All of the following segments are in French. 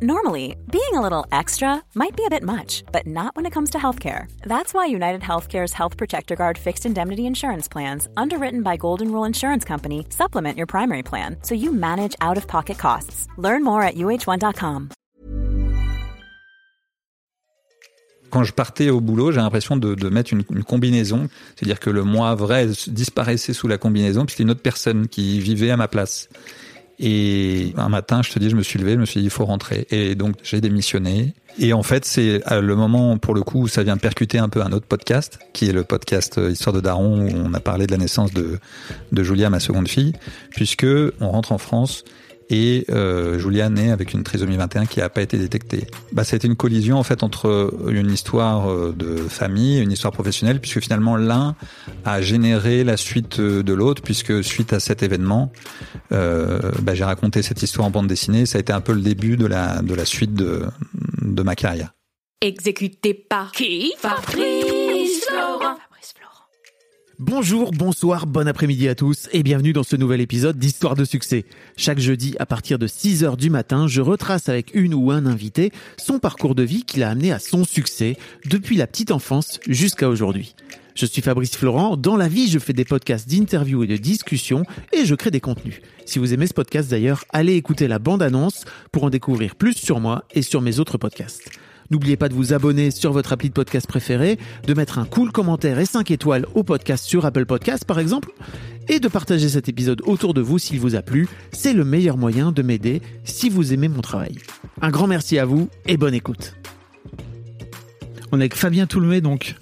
Normally, being a little extra might be a bit much, but not when it comes to healthcare. That's why United Healthcare's Health Protector Guard fixed indemnity insurance plans, underwritten by Golden Rule Insurance Company, supplement your primary plan so you manage out of pocket costs. Learn more at uh1.com. Quand je partais au boulot, j'ai l'impression de, de, mettre une, une combinaison, c'est-à-dire que le moi vrai disparaissait sous la combinaison, puis c'était une autre personne qui vivait à ma place. Et un matin, je te dis, je me suis levé, je me suis dit, il faut rentrer. Et donc, j'ai démissionné. Et en fait, c'est le moment, pour le coup, où ça vient percuter un peu un autre podcast, qui est le podcast euh, Histoire de Daron, où on a parlé de la naissance de, de Julia, ma seconde fille, puisque on rentre en France et euh, Julia naît avec une trisomie 21 qui n'a pas été détectée. Bah, été une collision en fait entre une histoire euh, de famille et une histoire professionnelle, puisque finalement l'un a généré la suite de l'autre, puisque suite à cet événement, euh, bah, j'ai raconté cette histoire en bande dessinée. Ça a été un peu le début de la de la suite de de ma carrière. Exécuté par qui? Fabrice Florent. Bonjour, bonsoir, bon après-midi à tous et bienvenue dans ce nouvel épisode d'Histoire de succès. Chaque jeudi à partir de 6 heures du matin, je retrace avec une ou un invité son parcours de vie qui l'a amené à son succès depuis la petite enfance jusqu'à aujourd'hui. Je suis Fabrice Florent, dans la vie je fais des podcasts d'interviews et de discussions et je crée des contenus. Si vous aimez ce podcast d'ailleurs, allez écouter la bande-annonce pour en découvrir plus sur moi et sur mes autres podcasts. N'oubliez pas de vous abonner sur votre appli de podcast préféré, de mettre un cool commentaire et 5 étoiles au podcast sur Apple Podcasts par exemple, et de partager cet épisode autour de vous s'il vous a plu. C'est le meilleur moyen de m'aider si vous aimez mon travail. Un grand merci à vous et bonne écoute. On est avec Fabien Toulmé donc,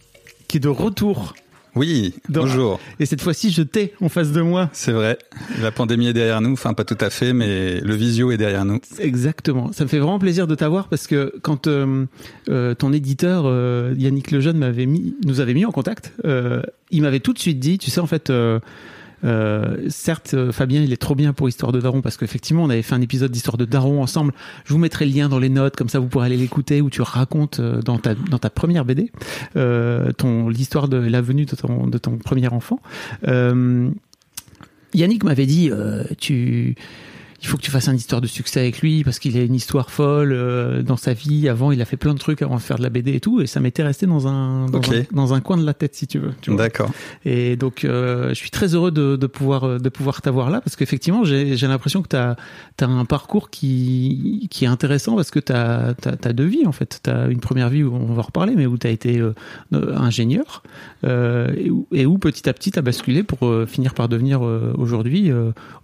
qui est de retour oui, bonjour. Et cette fois-ci, je t'ai en face de moi. C'est vrai. La pandémie est derrière nous. Enfin, pas tout à fait, mais le visio est derrière nous. Exactement. Ça me fait vraiment plaisir de t'avoir parce que quand euh, euh, ton éditeur euh, Yannick Lejeune m'avait mis, nous avait mis en contact, il m'avait tout de suite dit, tu sais, en fait. Euh, certes, euh, Fabien, il est trop bien pour Histoire de Daron parce qu'effectivement, on avait fait un épisode d'Histoire de Daron ensemble. Je vous mettrai le lien dans les notes, comme ça vous pourrez aller l'écouter où tu racontes euh, dans ta première BD ton l'histoire de la venue de ton de ton premier enfant. Yannick m'avait dit, tu il faut que tu fasses une histoire de succès avec lui parce qu'il a une histoire folle euh, dans sa vie. Avant, il a fait plein de trucs avant de faire de la BD et tout, et ça m'était resté dans un dans, okay. un dans, un coin de la tête, si tu veux. D'accord. Et donc, euh, je suis très heureux de, de pouvoir de pouvoir t'avoir là parce qu'effectivement, j'ai l'impression que tu as as un parcours qui qui est intéressant parce que tu as as deux vies en fait. Tu as une première vie où on va reparler, mais où tu as été euh, ingénieur euh, et, où, et, où, petit à petit tu as basculé pour euh, finir par devenir aujourd'hui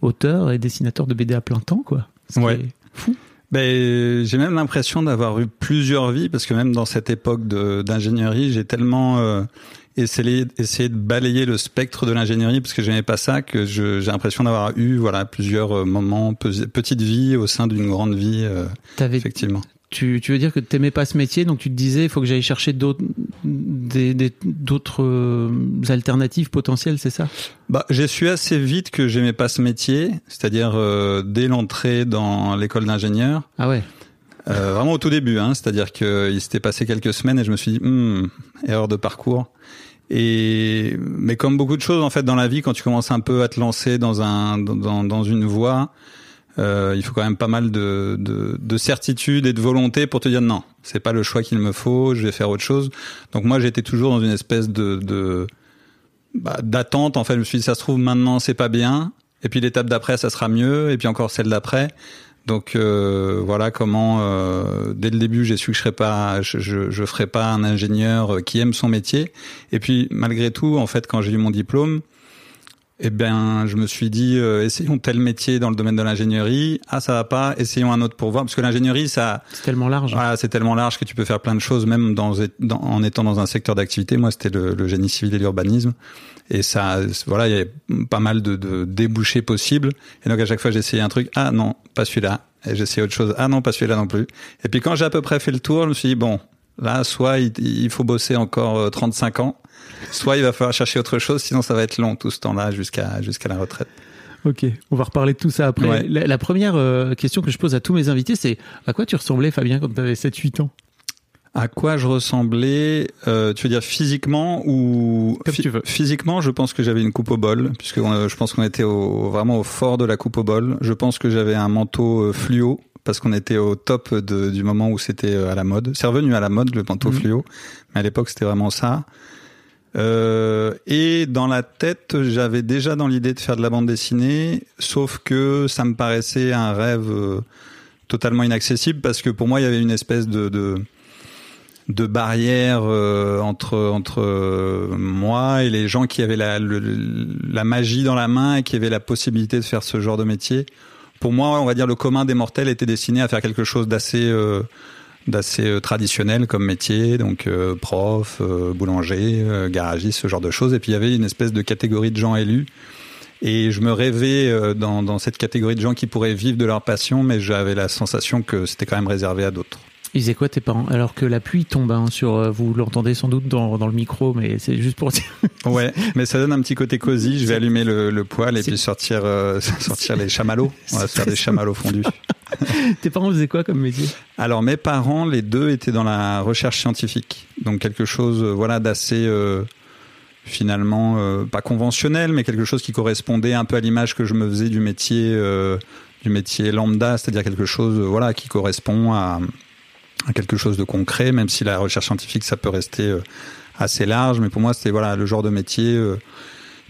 auteur et dessinateur de BD à plein temps, quoi. Ouais. Fou. Ben, j'ai même l'impression d'avoir eu plusieurs vies parce que même dans cette époque d'ingénierie, j'ai tellement euh, essayé, essayé de balayer le spectre de l'ingénierie parce que j'aimais pas ça que j'ai l'impression d'avoir eu voilà plusieurs moments, petites vies au sein d'une grande vie. Euh, effectivement. Tu, tu veux dire que tu n'aimais pas ce métier, donc tu te disais il faut que j'aille chercher d'autres d'autres euh, alternatives potentielles, c'est ça? Bah, j'ai su assez vite que j'aimais pas ce métier, c'est-à-dire euh, dès l'entrée dans l'école d'ingénieur. Ah ouais. Euh, vraiment au tout début, hein, c'est-à-dire qu'il s'était passé quelques semaines et je me suis dit hmm, erreur de parcours. Et mais comme beaucoup de choses en fait dans la vie, quand tu commences un peu à te lancer dans un dans, dans une voie, euh, il faut quand même pas mal de, de, de, certitude et de volonté pour te dire non, c'est pas le choix qu'il me faut, je vais faire autre chose. Donc moi j'étais toujours dans une espèce de, de bah, d'attente. En fait, je me suis dit ça se trouve maintenant c'est pas bien, et puis l'étape d'après ça sera mieux, et puis encore celle d'après. Donc euh, voilà comment euh, dès le début j'ai su que je serais pas, je, je, ferais pas un ingénieur qui aime son métier. Et puis malgré tout, en fait, quand j'ai eu mon diplôme, eh bien, je me suis dit, euh, essayons tel métier dans le domaine de l'ingénierie. Ah, ça va pas. Essayons un autre pour voir, parce que l'ingénierie, ça, c'est tellement large. Voilà, c'est tellement large que tu peux faire plein de choses, même dans, dans en étant dans un secteur d'activité. Moi, c'était le, le, génie civil et l'urbanisme, et ça, voilà, il y avait pas mal de, de débouchés possibles. Et donc à chaque fois, j'essayais un truc. Ah non, pas celui-là. Et j'essayais autre chose. Ah non, pas celui-là non plus. Et puis quand j'ai à peu près fait le tour, je me suis dit bon, là, soit il, il faut bosser encore 35 ans soit il va falloir chercher autre chose, sinon ça va être long tout ce temps-là jusqu'à jusqu'à la retraite. Ok, on va reparler de tout ça après. Ouais. La, la, première euh, question que je pose à tous mes invités, c'est à quoi tu ressemblais, Fabien, quand tu avais 7-8 ans? À quoi je ressemblais euh, Tu veux dire physiquement ou Comme tu veux. Physiquement, je pense que j'avais une coupe au bol, puisque on, je pense qu'on était au, vraiment au fort de la coupe au bol. Je pense que j'avais un manteau euh, fluo parce qu'on était au top de, du moment où c'était à la mode. C'est revenu à la mode le panneau Mhm. fluo, mais à l'époque c'était vraiment ça. Euh, et dans la tête, j'avais déjà dans l'idée de faire de la bande dessinée, sauf que ça me paraissait un rêve euh, totalement inaccessible parce que pour moi il y avait une espèce de de, de barrière euh, entre entre moi et les gens qui avaient la la magie dans la main et qui avaient la possibilité de faire ce genre de métier. Pour moi, on va dire le commun des mortels était destiné à faire quelque chose d'assez euh, d'assez euh, traditionnel comme métier, donc euh, prof, euh, boulanger, euh, garagiste, ce genre de choses. Et puis il y avait une espèce de catégorie de gens élus. Et je me rêvais euh, dans, dans cette catégorie de gens qui pourraient vivre de leur passion, mais j'avais la sensation que c'était quand même réservé à d'autres. Ils faisaient quoi tes parents? Alors que la pluie tombe hein, sur, euh, vous l'entendez sans doute dans, dans le micro, mais c'est juste pour dire. Ouais, mais ça donne un petit côté cosy. Je vais allumer le, le poêle et puis sortir euh, sortir les chamallows. On va se faire des chamallows fondus. tes parents faisaient quoi comme métier? Alors mes parents, les deux étaient dans la recherche scientifique, donc quelque chose, euh, voilà, d'assez euh, finalement euh, pas conventionnel, mais quelque chose qui correspondait un peu à l'image que je me faisais du métier du métier lambda, c'est-à-dire quelque chose, voilà, qui correspond à, quelque chose de concret, même si la recherche scientifique ça peut rester assez large, mais pour moi c'était voilà le genre de métier.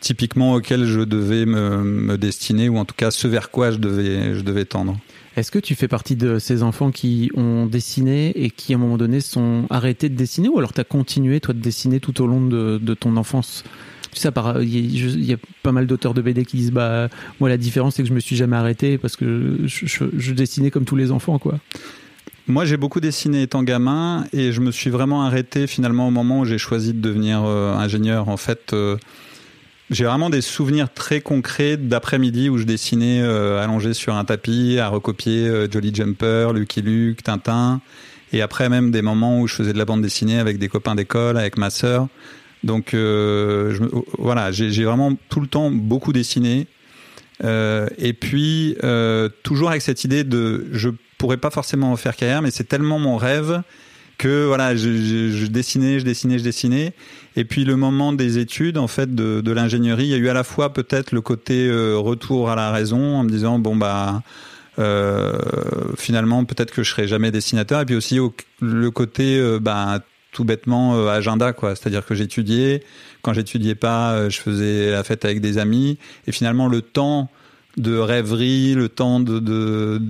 typiquement auquel je devais me, me destiner ou en tout cas ce vers quoi je devais je devais tendre. Est-ce que tu fais partie de ces enfants qui ont dessiné et qui à un moment donné sont arrêtés de dessiner ou alors tu as continué toi de dessiner tout au long de, ton enfance? Tu sais, il y, a- pas mal d'auteurs de BD qui disent bah moi la différence c'est que je me suis jamais arrêté parce que je dessinais comme tous les enfants quoi. Moi, j'ai beaucoup dessiné étant gamin et je me suis vraiment arrêté finalement au moment où j'ai choisi de devenir euh, ingénieur. En fait, euh, j'ai vraiment des souvenirs très concrets d'après-midi où je dessinais euh, allongé sur un tapis à recopier euh, Jolly Jumper, Lucky Luke, Tintin. Et après même des moments où je faisais de la bande dessinée avec des copains d'école, avec ma sœur. Donc euh, voilà, j'ai vraiment tout le temps beaucoup dessiné. Et puis toujours avec cette idée de je pourrais pas forcément en faire carrière, mais c'est tellement mon rêve que voilà, je dessinais, je dessinais, je dessinais. Et puis le moment des études, en fait, de, de l'ingénierie, il y a eu à la fois peut-être le côté euh, retour à la raison, en me disant bon bah euh, finalement peut-être que je serai jamais dessinateur, et puis aussi au- le côté euh, bah tout bêtement euh, agenda quoi, c'est-à-dire que j'étudiais, quand j'étudiais pas, euh, je faisais la fête avec des amis, et finalement le temps de rêverie, le temps de, de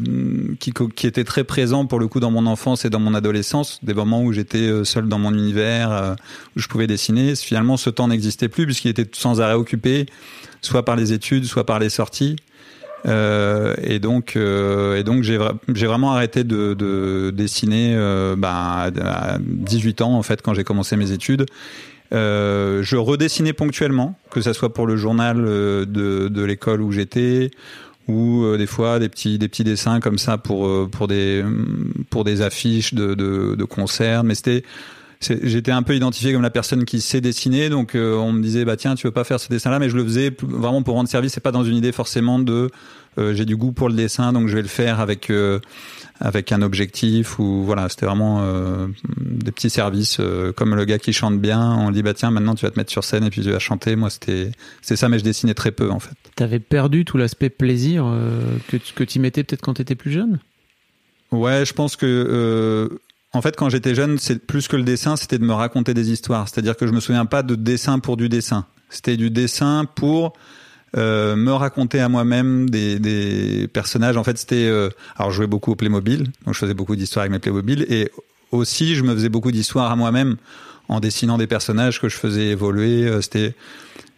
qui, qui était très présent pour le coup dans mon enfance et dans mon adolescence, des moments où j'étais euh, seul dans mon univers, euh, où je pouvais dessiner. Finalement, ce temps n'existait plus puisqu'il était sans arrêt occupé, soit par les études, soit par les sorties. Euh, et donc, euh, et donc j'ai j'ai vraiment arrêté de, de dessiner euh, bah, à 18 ans en fait quand j'ai commencé mes études. Euh, je redessinais ponctuellement, que ça soit pour le journal euh, de, de l'école où j'étais, ou euh, des fois des petits des petits dessins comme ça pour euh, pour des pour des affiches de de, de concerts. Mais c'était j'étais un peu identifié comme la personne qui sait dessiner, donc euh, on me disait bah tiens tu veux pas faire ce dessin-là, mais je le faisais vraiment pour rendre service, c'est pas dans une idée forcément de euh, j'ai du goût pour le dessin, donc je vais le faire avec euh, avec un objectif ou voilà c'était vraiment euh, des petits services comme le gars qui chante bien, on dit bah tiens maintenant tu vas te mettre sur scène et puis tu vas chanter. Moi c'était c'est ça, mais je dessinais très peu en fait. T'avais perdu tout l'aspect plaisir que tu que y mettais peut-être quand t'étais plus jeune? Ouais, je pense que en fait quand j'étais jeune, c'est plus que le dessin, c'était de me raconter des histoires. C'est-à-dire que je me souviens pas de dessin pour du dessin. C'était du dessin pour euh, me raconter à moi-même des, des personnages. En fait, c'était euh, alors je jouais beaucoup au Playmobil, donc je faisais beaucoup d'histoires avec mes Playmobil et aussi je me faisais beaucoup d'histoires à moi-même en dessinant des personnages que je faisais évoluer. Euh, C'était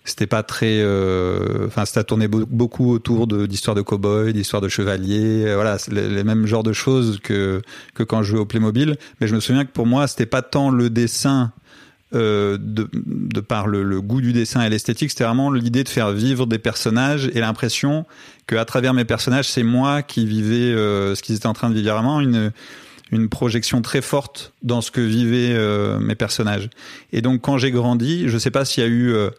c'était pas très euh, enfin ça tournait beau- beaucoup autour de d'histoires de cow-boys d'histoires de chevaliers euh, voilà les, les mêmes genres de choses que que quand je jouais au Playmobil mais je me souviens que pour moi c'était pas tant le dessin euh, de, de par le, le goût du dessin et l'esthétique, c'était vraiment l'idée de faire vivre des personnages et l'impression que à travers mes personnages, c'est moi qui vivais euh, ce qu'ils étaient en train de vivre. Vraiment une une projection très forte dans ce que vivaient euh, mes personnages. Et donc quand j'ai grandi, je sais pas s'il y a eu euh,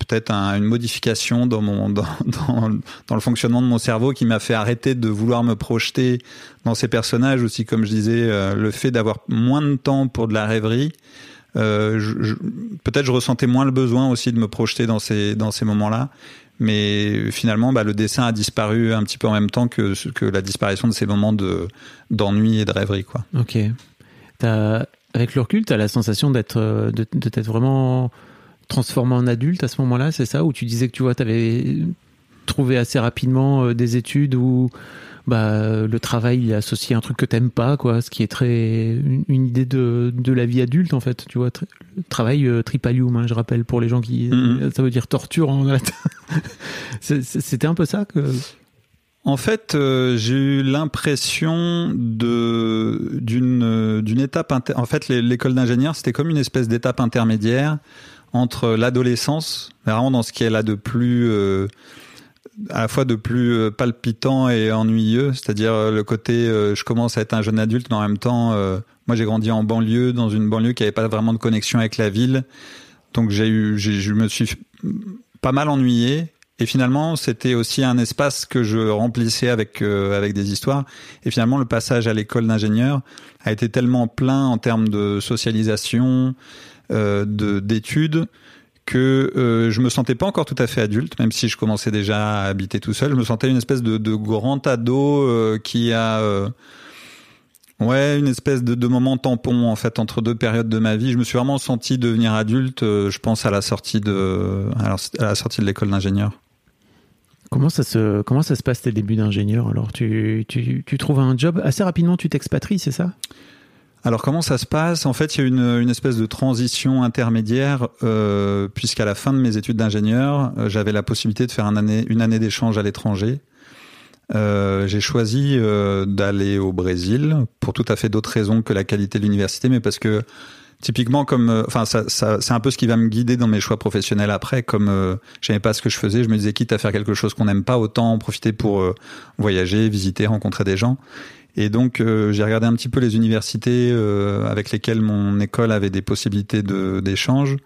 peut-être un- une modification dans mon dans, dans, dans le fonctionnement de mon cerveau qui m'a fait arrêter de vouloir me projeter dans ces personnages aussi comme je disais euh, le fait d'avoir moins de temps pour de la rêverie peut-être je ressentais moins le besoin aussi de me projeter dans ces dans ces moments-là Mais finalement, bah, le dessin a disparu un petit peu en même temps que, que la disparition de ces moments de, d'ennui et de rêverie. Quoi. Ok. Avec le recul, tu as la sensation d'être, euh, de, de t'être vraiment transformé en adulte à ce moment-là, c'est ça? Où tu disais que tu vois, avais trouvé assez rapidement euh, des études où bah, le travail il est associé à un truc que t'aimes pas, quoi, ce qui est très une, idée de, de la vie adulte en fait, tu vois. travail euh, tripalium, hein, je rappelle pour les gens qui, Mhm. ça veut dire torture en latin. C'est- c'est- C'était un peu ça que. En fait, euh, j'ai eu l'impression de d'une euh, d'une étape. inter- En fait, l'école d'ingénieur, c'était comme une espèce d'étape intermédiaire entre l'adolescence, vraiment dans ce qui est là de plus euh, à la fois de plus euh, palpitant et ennuyeux, c'est-à-dire euh, le côté euh, je commence à être un jeune adulte, mais en même temps, moi j'ai grandi en banlieue, dans une banlieue qui avait pas vraiment de connexion avec la ville, donc j'ai eu, je me suis pas mal ennuyé. Et finalement, c'était aussi un espace que je remplissais avec avec des histoires. Et finalement, le passage à l'école d'ingénieur a été tellement plein en termes de socialisation, de d'études, que euh, je me sentais pas encore tout à fait adulte, même si je commençais déjà à habiter tout seul. Je me sentais une espèce de, grand ado euh, qui a euh, Ouais, une espèce de, de moment tampon en fait entre deux périodes de ma vie. Je me suis vraiment senti devenir adulte. euh, je pense à la sortie de à la sortie de l'école d'ingénieur. Comment ça se comment ça se passe tes débuts d'ingénieur Alors? Tu, tu tu trouves un job assez rapidement, tu t'expatries, c'est ça? Alors comment ça se passe? En fait, il y a une, une espèce de transition intermédiaire euh, puisqu'à la fin de mes études d'ingénieur, euh, j'avais la possibilité de faire un année, une année d'échange à l'étranger. Euh, j'ai choisi euh, d'aller au Brésil pour tout à fait d'autres raisons que la qualité de l'université, mais parce que typiquement comme, euh, enfin ça, ça c'est un peu ce qui va me guider dans mes choix professionnels après. Comme j'aimais pas ce que je faisais, je me disais quitte à faire quelque chose qu'on n'aime pas, autant en profiter pour voyager, visiter, rencontrer des gens. Et donc euh, j'ai regardé un petit peu les universités euh, avec lesquelles mon école avait des possibilités de d'échange.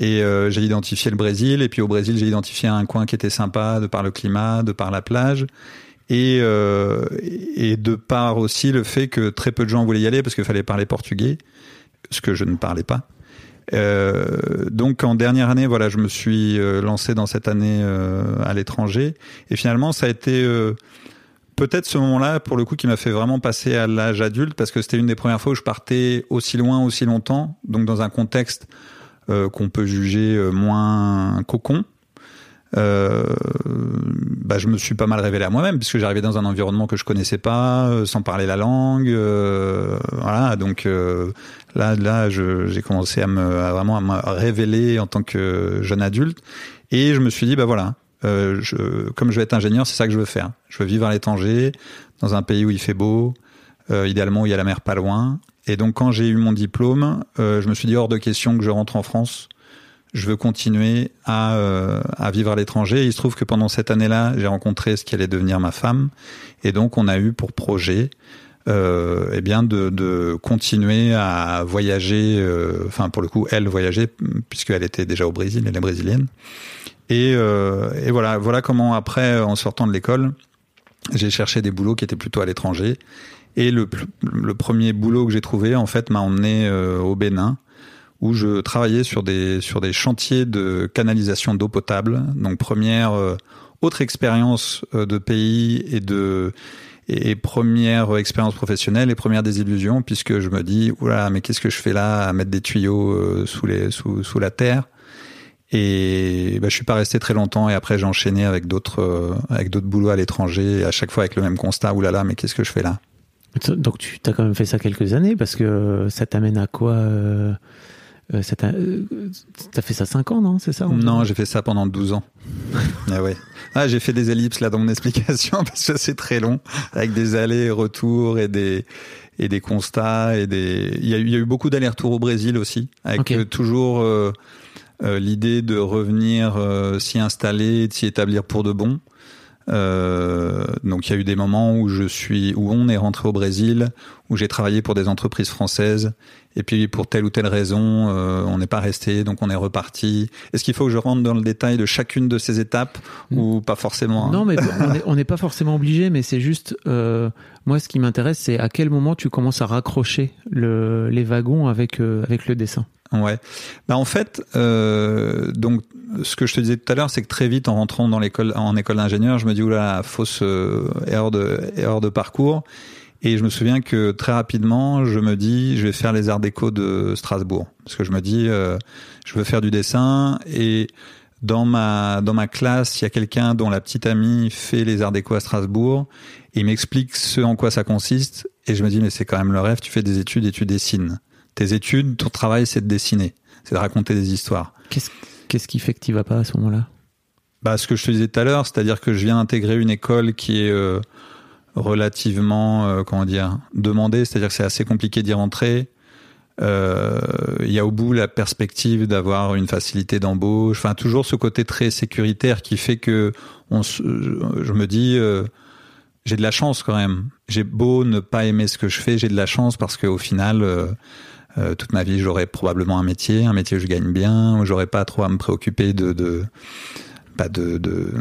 Et euh, j'ai identifié le Brésil. Et puis au Brésil, j'ai identifié un coin qui était sympa de par le climat, de par la plage. Et, euh, et de par aussi le fait que très peu de gens voulaient y aller parce qu'il fallait parler portugais, ce que je ne parlais pas. Euh, donc en dernière année, voilà, je me suis euh, lancé dans cette année euh, à l'étranger. Et finalement, ça a été euh, peut-être ce moment-là, pour le coup, qui m'a fait vraiment passer à l'âge adulte parce que c'était une des premières fois où je partais aussi loin, aussi longtemps, donc dans un contexte euh, qu'on peut juger euh, moins cocon. Euh, bah, je me suis pas mal révélé à moi-même puisque j'arrivais dans un environnement que je connaissais pas, euh, sans parler la langue. euh, voilà, donc euh, là, là, j'ai commencé à me à vraiment à me révéler en tant que jeune adulte et je me suis dit bah voilà, euh, comme je vais être ingénieur, c'est ça que je veux faire. Je veux vivre à l'étranger, dans un pays où il fait beau, euh, idéalement où il y a la mer pas loin. Et donc quand j'ai eu mon diplôme, euh, je me suis dit hors de question que je rentre en France je veux continuer à, à vivre à l'étranger. Il se trouve que pendant cette année-là, j'ai rencontré ce qui allait devenir ma femme, et donc on a eu pour projet, euh, eh bien, de, de continuer à voyager. euh, Enfin, pour le coup, elle voyageait puisqu'elle était déjà au Brésil, elle est brésilienne. Et, euh, et voilà, voilà comment après, en sortant de l'école, j'ai cherché des boulots qui étaient plutôt à l'étranger. Et le, le premier boulot que j'ai trouvé, en fait, m'a emmené euh, au Bénin où je travaillais sur des sur des chantiers de canalisation d'eau potable. Donc première euh, autre expérience de pays et de et, première expérience professionnelle et première désillusion puisque je me dis oula mais qu'est-ce que je fais là à mettre des tuyaux euh, sous les sous sous la terre? Et bah, je suis pas resté très longtemps et après j'ai enchaîné avec d'autres euh, avec d'autres boulots à l'étranger à chaque fois avec le même constat oulala mais qu'est-ce que je fais là? Donc tu as quand même fait ça quelques années parce que ça t'amène à quoi euh, euh, ça t'a euh, fait ça 5 ans, non? C'est ça Non, j'ai fait ça pendant 12 ans. ah ouais. Ah, j'ai fait des ellipses là dans mon explication parce que c'est très long, avec des allers et retours et des et des constats et des. Il y a eu, il y a eu beaucoup d'allers-retours au Brésil aussi, avec euh, toujours euh, euh, l'idée de revenir s'y installer, de s'y établir pour de bon. Euh, donc il y a eu des moments où je suis, où on est rentré au Brésil, où j'ai travaillé pour des entreprises françaises, et puis pour telle ou telle raison, euh, on n'est pas resté, donc on est reparti. Est-ce qu'il faut que je rentre dans le détail de chacune de ces étapes ou pas forcément hein Non, mais on n'est pas forcément obligé, mais c'est juste, euh, moi, ce qui m'intéresse, c'est à quel moment tu commences à raccrocher le, les wagons avec, euh, avec le dessin. Ouais. Bah en fait, euh, donc ce que je te disais tout à l'heure, c'est que très vite, en rentrant dans l'école, en école d'ingénieur, je me dis oula, fausse euh, erreur de erreur de parcours. Et je me souviens que très rapidement, je me dis, je vais faire les arts déco de Strasbourg, parce que je me dis, euh, je veux faire du dessin. Et dans ma dans ma classe, il y a quelqu'un dont la petite amie fait les arts déco à Strasbourg. Et il m'explique ce en quoi ça consiste. Et je me dis mais c'est quand même le rêve, tu fais des études et tu dessines. Tes études, ton travail c'est de dessiner, c'est de raconter des histoires. Qu'est-ce qu'est-ce qui fait que tu vas pas à ce moment-là? Bah ce que je te disais tout à l'heure, c'est-à-dire que je viens d'intégrer une école qui est euh, relativement euh, comment dire demandée, c'est-à-dire que c'est assez compliqué d'y rentrer. Euh, il y a au bout la perspective d'avoir une facilité d'embauche, enfin toujours ce côté très sécuritaire qui fait que on je me dis euh, j'ai de la chance quand même. J'ai beau ne pas aimer ce que je fais, j'ai de la chance parce qu'au final euh, euh, toute ma vie j'aurais probablement un métier, un métier où je gagne bien, où j'aurais pas trop à me préoccuper de, de pas de,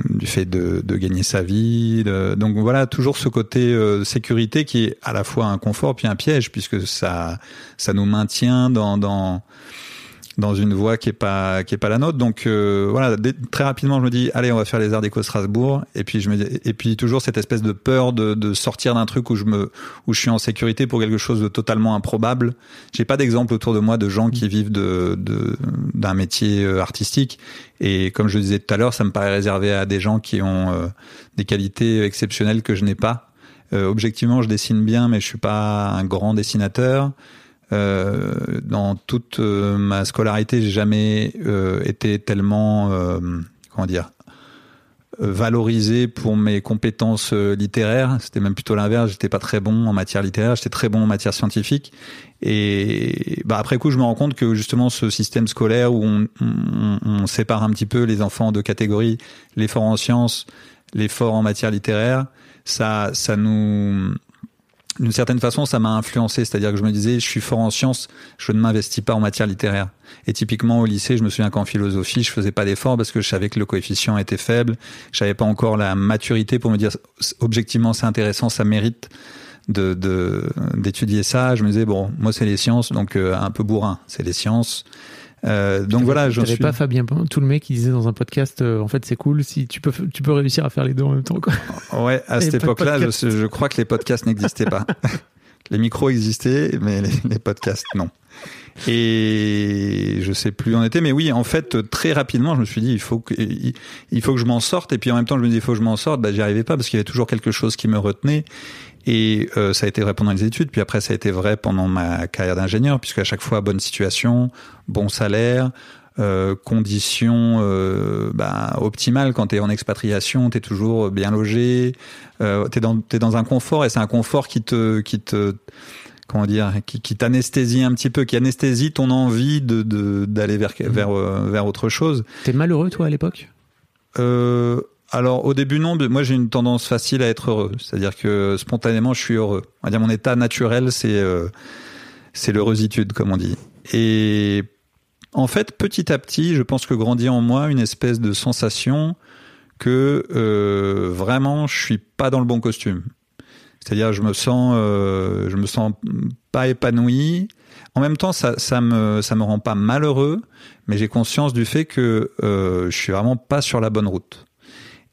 du fait de, gagner sa vie. donc voilà, toujours ce côté euh, sécurité qui est à la fois un confort puis un piège puisque ça ça nous maintient dans dans une voie qui est pas qui est pas la nôtre. Donc euh, voilà, très rapidement je me dis allez on va faire les arts déco Strasbourg et puis je me et puis toujours cette espèce de peur de, de sortir d'un truc où je me où je suis en sécurité pour quelque chose de totalement improbable. J'ai pas d'exemple autour de moi de gens qui vivent de d'un métier euh, artistique et comme je disais tout à l'heure, ça me paraît réservé à des gens qui ont euh, des qualités exceptionnelles que je n'ai pas. objectivement, je dessine bien, mais je suis pas un grand dessinateur. Euh, dans toute euh, ma scolarité, j'ai jamais euh, été tellement, comment dire, valorisé pour mes compétences littéraires. C'était même plutôt l'inverse. J'étais pas très bon en matière littéraire. J'étais très bon en matière scientifique. Et bah après coup, je me rends compte que justement ce système scolaire où on, sépare un petit peu les enfants de catégories, les forts en sciences, les forts en matière littéraire, ça, ça nous d'une certaine façon, ça m'a influencé. C'est-à-dire que je me disais, je suis fort en sciences, je ne m'investis pas en matière littéraire. Et typiquement au lycée, je me souviens qu'en philosophie, je faisais pas d'efforts parce que je savais que le coefficient était faible. Je n'avais pas encore la maturité pour me dire, objectivement, c'est intéressant, ça mérite de d'étudier ça. Je me disais, bon, moi, c'est les sciences, donc euh, un peu bourrin. C'est les sciences. Euh, donc voilà, je suis. pas Fabien tout le mec qui disait dans un podcast, euh, en fait c'est cool si tu peux tu peux réussir à faire les deux en même temps quoi. Ouais, à cette époque-là, je, je, crois que les podcasts n'existaient pas. les micros existaient, mais les, les, podcasts non. Et je sais plus où on était, mais oui, en fait, très rapidement, je me suis dit, il faut que, il faut que je m'en sorte. Et puis en même temps, je me dis, il faut que je m'en sorte. Bah, j'y arrivais pas parce qu'il y avait toujours quelque chose qui me retenait. Et euh, ça a été vrai pendant les études, puis après ça a été vrai pendant ma carrière d'ingénieur, puisque à chaque fois bonne situation, bon salaire, euh, conditions euh, bah, optimales. Quand tu es en expatriation, tu es toujours bien logé, euh, tu es dans, es dans un confort et c'est un confort qui te, qui te comment dire, qui, qui t'anesthésie un petit peu, qui anesthésie ton envie de d'aller vers, vers, euh, vers autre chose. T'es malheureux toi à l'époque? Euh, alors au début non, moi j'ai une tendance facile à être heureux, c'est-à-dire que spontanément je suis heureux. On va dire mon état naturel c'est euh, c'est l'heureusitude comme on dit. Et en fait petit à petit, je pense que grandit en moi une espèce de sensation que euh, vraiment je suis pas dans le bon costume. C'est-à-dire je me sens euh, je me sens pas épanoui. En même temps ça ça me ça me rend pas malheureux, mais j'ai conscience du fait que euh, je suis vraiment pas sur la bonne route.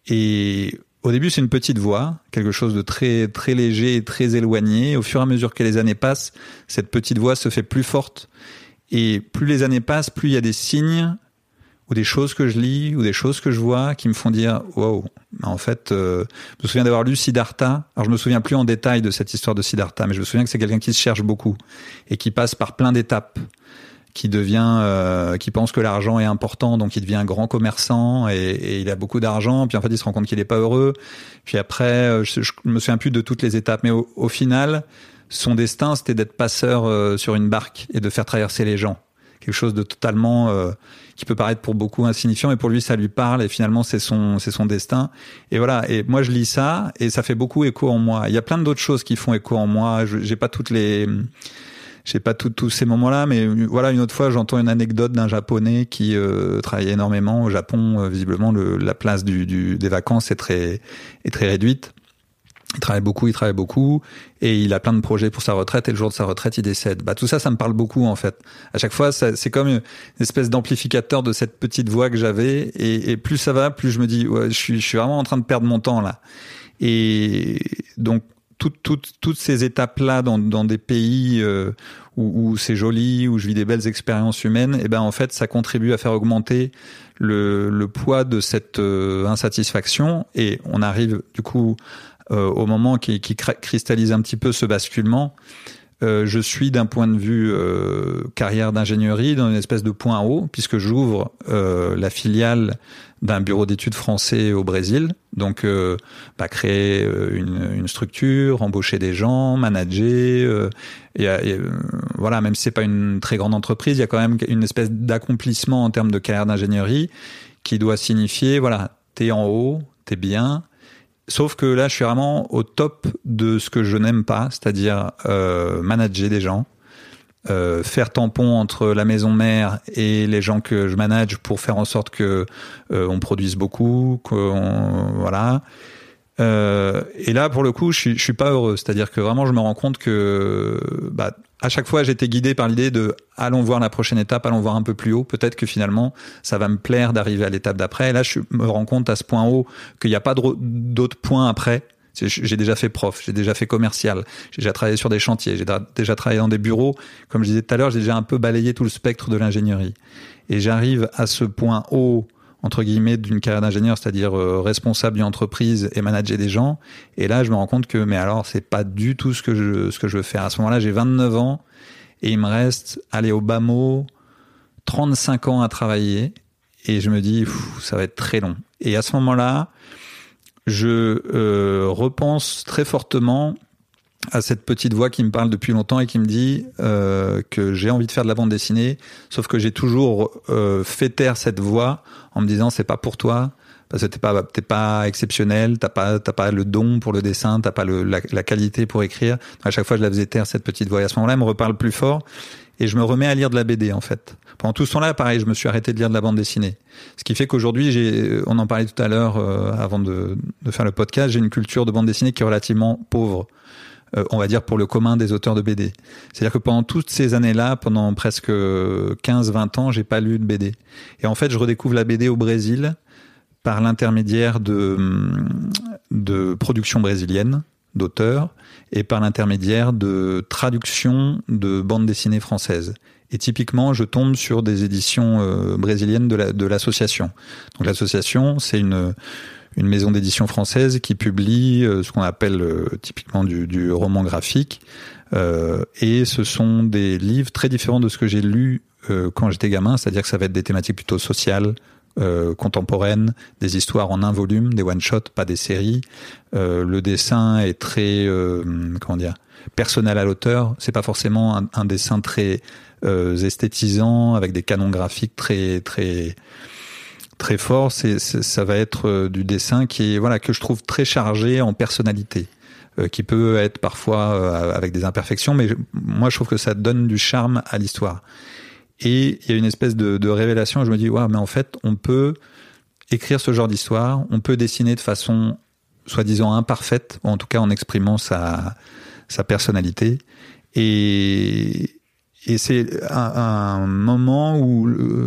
Et au début, c'est une petite voix, quelque chose de très très léger et très éloigné. Au fur et à mesure que les années passent, cette petite voix se fait plus forte. Et plus les années passent, plus il y a des signes ou des choses que je lis ou des choses que je vois qui me font dire wow. En fait, euh, je me souviens d'avoir lu Siddhartha. Alors je me souviens plus en détail de cette histoire de Siddhartha, mais je me souviens que c'est quelqu'un qui se cherche beaucoup et qui passe par plein d'étapes qui devient, euh, qui pense que l'argent est important, donc il devient un grand commerçant et, et il a beaucoup d'argent. Puis en fait, il se rend compte qu'il n'est pas heureux. Puis après, euh, je, je, me souviens plus de toutes les étapes, mais au, au final, son destin, c'était d'être passeur euh, sur une barque et de faire traverser les gens. Quelque chose de totalement euh, qui peut paraître pour beaucoup insignifiant, mais pour lui, ça lui parle et finalement, c'est son, c'est son destin. Et voilà. Et moi, je lis ça et ça fait beaucoup écho en moi. Il y a plein d'autres choses qui font écho en moi. Je, j'ai pas toutes les je sais pas tous ces moments-là, mais voilà, une autre fois, j'entends une anecdote d'un japonais qui euh, travaillait énormément au Japon. Euh, visiblement, le, la place du, du, des vacances est très est très réduite. Il travaille beaucoup, il travaille beaucoup, et il a plein de projets pour sa retraite, et le jour de sa retraite, il décède. Bah, tout ça, ça me parle beaucoup, en fait. À chaque fois, c'est comme une espèce d'amplificateur de cette petite voix que j'avais, et, et, plus ça va, plus je me dis, ouais, je suis, je suis vraiment en train de perdre mon temps, là. Et donc, toutes, toutes, ces étapes-là dans, dans des pays euh, où, où c'est joli, où je vis des belles expériences humaines, et eh ben en fait, ça contribue à faire augmenter le, le poids de cette euh, insatisfaction. Et on arrive du coup euh, au moment qui, qui, cristallise un petit peu ce basculement. Euh, je suis d'un point de vue euh, carrière d'ingénierie dans une espèce de point haut puisque j'ouvre la filiale d'un bureau d'études français au Brésil. Donc, euh, bah, créer euh, une, structure, embaucher des gens, manager. et, voilà, même si c'est pas une très grande entreprise, il y a quand même une espèce d'accomplissement en termes de carrière d'ingénierie qui doit signifier, voilà, t'es en haut, t'es bien, Sauf que là, je suis vraiment au top de ce que je n'aime pas, c'est-à-dire euh, manager des gens, euh, faire tampon entre la maison mère et les gens que je manage pour faire en sorte que euh, on produise beaucoup, voilà. Euh, et là, pour le coup, je suis, je suis pas heureux. C'est-à-dire que vraiment, je me rends compte que bah, à chaque fois, j'étais guidé par l'idée de allons voir la prochaine étape, allons voir un peu plus haut. Peut-être que finalement, ça va me plaire d'arriver à l'étape d'après. Là, je me rends compte à ce point haut qu'il n'y a pas d'autres points après. J'ai déjà fait prof, j'ai déjà fait commercial, j'ai déjà travaillé sur des chantiers, j'ai déjà travaillé dans des bureaux. Comme je disais tout à l'heure, j'ai déjà un peu balayé tout le spectre de l'ingénierie. Et j'arrive à ce point haut entre guillemets d'une carrière d'ingénieur, c'est-à-dire euh, responsable d'une entreprise et manager des gens. Et là, je me rends compte que, mais alors, c'est pas du tout ce que je, ce que je veux faire. À ce moment-là, j'ai 29 ans et il me reste, aller au bas mot, 35 ans à travailler. Et je me dis, ça va être très long. Et à ce moment-là, je euh, repense très fortement à cette petite voix qui me parle depuis longtemps et qui me dit euh, que j'ai envie de faire de la bande dessinée, sauf que j'ai toujours euh, fait taire cette voix en me disant c'est pas pour toi parce que t'es pas t'es pas exceptionnel, t'as pas t'as pas le don pour le dessin, t'as pas le, la, la, qualité pour écrire. à chaque fois je la faisais taire cette petite voix. Et à ce moment-là, elle me reparle plus fort et je me remets à lire de la BD en fait. Pendant tout ce temps-là, pareil, je me suis arrêté de lire de la bande dessinée. Ce qui fait qu'aujourd'hui, j'ai, on en parlait tout à l'heure euh, avant de, de faire le podcast, j'ai une culture de bande dessinée qui est relativement pauvre. Euh, on va dire pour le commun des auteurs de BD. C'est-à-dire que pendant toutes ces années-là, pendant presque 15-20 ans, j'ai pas lu de BD. Et en fait, je redécouvre la BD au Brésil par l'intermédiaire de, de productions brésiliennes d'auteurs et par l'intermédiaire de traductions de bandes dessinées françaises. Et typiquement, je tombe sur des éditions euh, brésiliennes de l'association. La, Donc l'association, c'est une une maison d'édition française qui publie euh, ce qu'on appelle euh, typiquement du, du, roman graphique. Euh, et ce sont des livres très différents de ce que j'ai lu euh, quand j'étais gamin, c'est-à-dire que ça va être des thématiques plutôt sociales, euh, contemporaines, des histoires en un volume, des one-shots, pas des séries. le dessin est très, comment dire, personnel à l'auteur. C'est pas forcément un, un dessin très esthétisant avec des canons graphiques très très très fort, c'est, ça va être euh, du dessin qui est voilà que je trouve très chargé en personnalité, euh, qui peut être parfois euh, avec des imperfections, mais moi je trouve que ça donne du charme à l'histoire. Et il y a une espèce de, de révélation. Je me dis ouais, mais en fait on peut écrire ce genre d'histoire, on peut dessiner de façon soi-disant imparfaite, ou en tout cas en exprimant sa sa personnalité. Et, et c'est un, un, moment où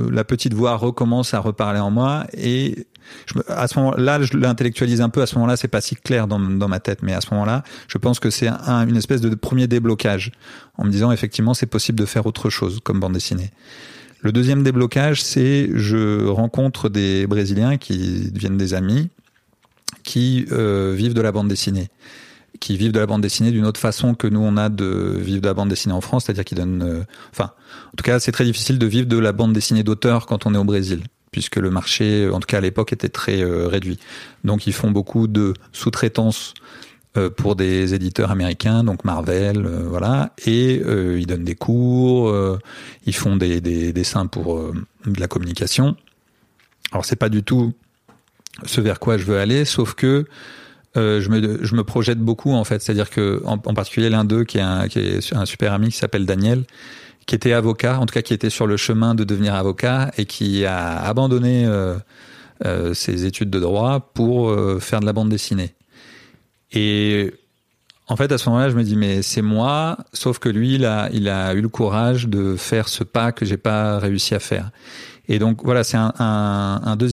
la petite voix recommence à reparler en moi et je, à ce moment-là, je l'intellectualise un peu. À ce moment-là, c'est pas si clair dans, dans, ma tête, mais à ce moment-là, je pense que c'est un, une espèce de premier déblocage en me disant effectivement, c'est possible de faire autre chose comme bande dessinée. Le deuxième déblocage, c'est je rencontre des Brésiliens qui deviennent des amis, qui euh, vivent de la bande dessinée qui vivent de la bande dessinée d'une autre façon que nous on a de vivre de la bande dessinée en France, c'est-à-dire qu'ils donnent, euh, enfin, en tout cas, c'est très difficile de vivre de la bande dessinée d'auteur quand on est au Brésil, puisque le marché, en tout cas à l'époque, était très euh, réduit. Donc ils font beaucoup de sous-traitance euh, pour des éditeurs américains, donc Marvel, voilà, et ils donnent des cours, ils font des, des dessins pour de la communication. Alors c'est pas du tout ce vers quoi je veux aller, sauf que euh, je, me, je me projette beaucoup en fait. C'est-à-dire que en, particulier l'un d'eux qui est, un, super ami qui s'appelle Daniel, qui était avocat, en tout cas qui était sur le chemin de devenir avocat et qui a abandonné euh, euh, ses études de droit pour faire de la bande dessinée. Et en fait, à ce moment-là, je me dis, mais c'est moi, sauf que lui, il a, eu le courage de faire ce pas que j'ai pas réussi à faire. Et donc, voilà, c'est un, un, un deuxième.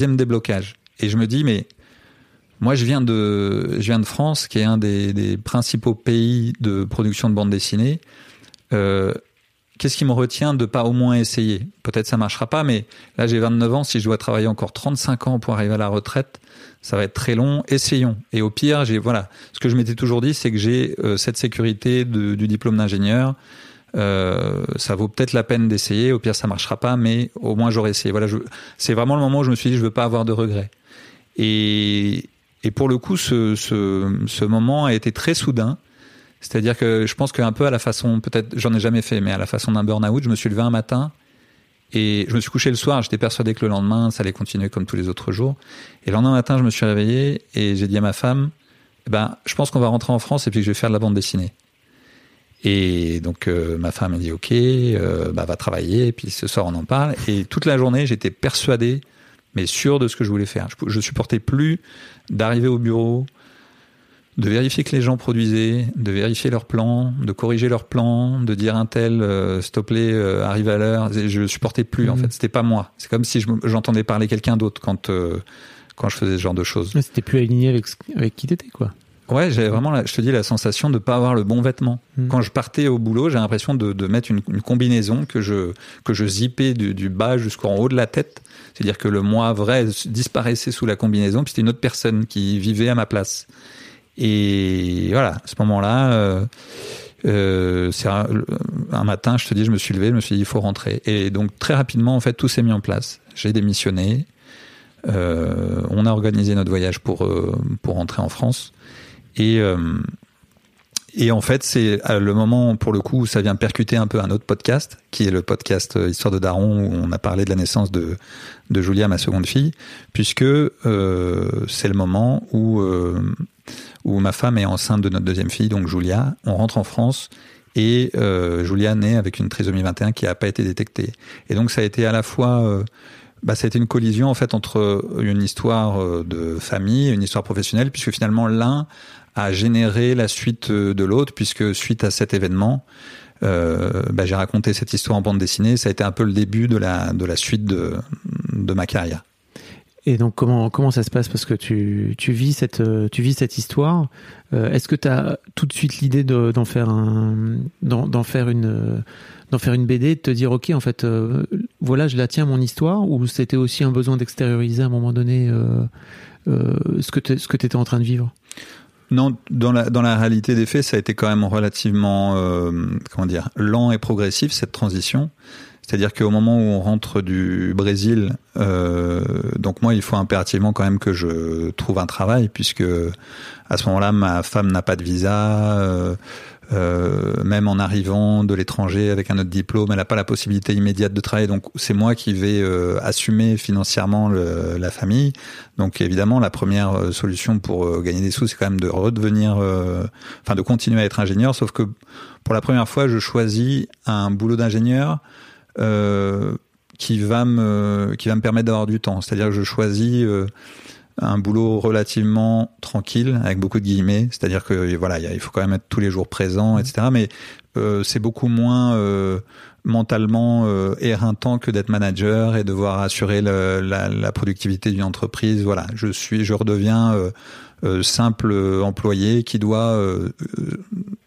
deuxième déblocage. Et je me dis, mais moi, je viens de, je viens de France, qui est un des, principaux pays de production de bande dessinée. Euh, Qu'est-ce qui me retient de pas au moins essayer? Peut-être ça marchera pas, mais là j'ai 29 ans. Si je dois travailler encore 35 ans pour arriver à la retraite, ça va être très long. Essayons. Et au pire, j'ai voilà. Ce que je m'étais toujours dit, c'est que j'ai euh, cette sécurité du diplôme d'ingénieur. Euh, ça vaut peut-être la peine d'essayer. Au pire, ça marchera pas, mais au moins j'aurais essayé. Voilà, c'est vraiment le moment où je me suis dit, je veux pas avoir de regrets. Et, et pour le coup, ce moment a été très soudain. C'est-à-dire que je pense qu'un peu à la façon, peut-être, j'en ai jamais fait, mais à la façon d'un burn-out, je me suis levé un matin et je me suis couché le soir. J'étais persuadé que le lendemain, ça allait continuer comme tous les autres jours. Et le lendemain matin, je me suis réveillé et j'ai dit à ma femme, eh ben, je pense qu'on va rentrer en France et puis que je vais faire de la bande dessinée. Et donc euh, ma femme m'a dit ok, euh, bah va travailler. Et puis ce soir on en parle. Et toute la journée j'étais persuadé, mais sûr de ce que je voulais faire. Je, je supportais plus d'arriver au bureau, de vérifier que les gens produisaient, de vérifier leurs plans, de corriger leurs plans, de dire un tel, euh, s'il te plaît, arrive à l'heure. Je supportais plus en Mhm. fait. C'était pas moi. C'est comme si je j'entendais parler quelqu'un d'autre quand euh, quand je faisais ce genre de choses. Ouais, C'était plus aligné avec, avec qui t'étais, quoi. Ouais, j'avais vraiment, la- je te dis, la sensation de pas avoir le bon vêtement. Mm. Quand je partais au boulot, j'ai l'impression de, de mettre une, une combinaison que je que je zippais du, du bas jusqu'en haut de la tête. C'est-à-dire que le moi vrai disparaissait sous la combinaison, puis c'était une autre personne qui vivait à ma place. Et voilà, à ce moment-là, euh, euh, c'est un, un matin, je te dis, je me suis levé, je me suis dit, il faut rentrer. Et donc très rapidement, en fait, tout s'est mis en place. J'ai démissionné. Euh, on a organisé notre voyage pour pour rentrer en France. Et euh, et en fait, c'est euh, le moment pour le coup où ça vient percuter un peu un autre podcast, qui est le podcast euh, Histoire de Daron, où on a parlé de la naissance de de Julia, ma seconde fille, puisque c'est le moment où où ma femme est enceinte de notre deuxième fille, donc Julia. On rentre en France et Julia naît avec une trisomie 21 qui n'a pas été détectée. Et donc ça a été à la fois bah, ça a été une collision en fait entre une histoire de famille et une histoire professionnelle, puisque finalement l'un a généré la suite euh, de l'autre, puisque suite à cet événement, euh, bah, j'ai raconté cette histoire en bande dessinée. Ça a été un peu le début de la de la suite de de ma carrière. Et donc comment comment ça se passe? Parce que tu, tu vis cette euh, tu vis cette histoire est-ce que tu as tout de suite l'idée de- d'en faire un d'en faire une d'en faire une BD de te dire OK en fait voilà je la tiens mon histoire? Ou c'était aussi un besoin d'extérioriser à un moment donné ce que ce que tu étais en train de vivre? Non, dans la dans la réalité des faits, ça a été quand même relativement euh, comment dire lent et progressif cette transition. C'est-à-dire qu'au moment où on rentre du Brésil, euh, donc moi, il faut impérativement quand même que je trouve un travail, puisque à ce moment-là, ma femme n'a pas de visa. euh, euh, même en arrivant de l'étranger avec un autre diplôme, elle n'a pas la possibilité immédiate de travailler. Donc c'est moi qui vais euh, assumer financièrement le- la famille. Donc évidemment, la première euh, solution pour euh, gagner des sous, c'est quand même de redevenir, enfin de continuer à être ingénieur. Sauf que pour la première fois, je choisis un boulot d'ingénieur qui va me qui va me permettre d'avoir du temps. C'est-à-dire que je choisis un boulot relativement tranquille avec beaucoup de guillemets. C'est-à-dire que voilà, il faut quand même être tous les jours présent, etc. Mais euh, c'est beaucoup moins euh, mentalement euh, éreintant que d'être manager et devoir assurer le- la, la productivité d'une entreprise. Voilà, je suis, je redeviens simple employé qui doit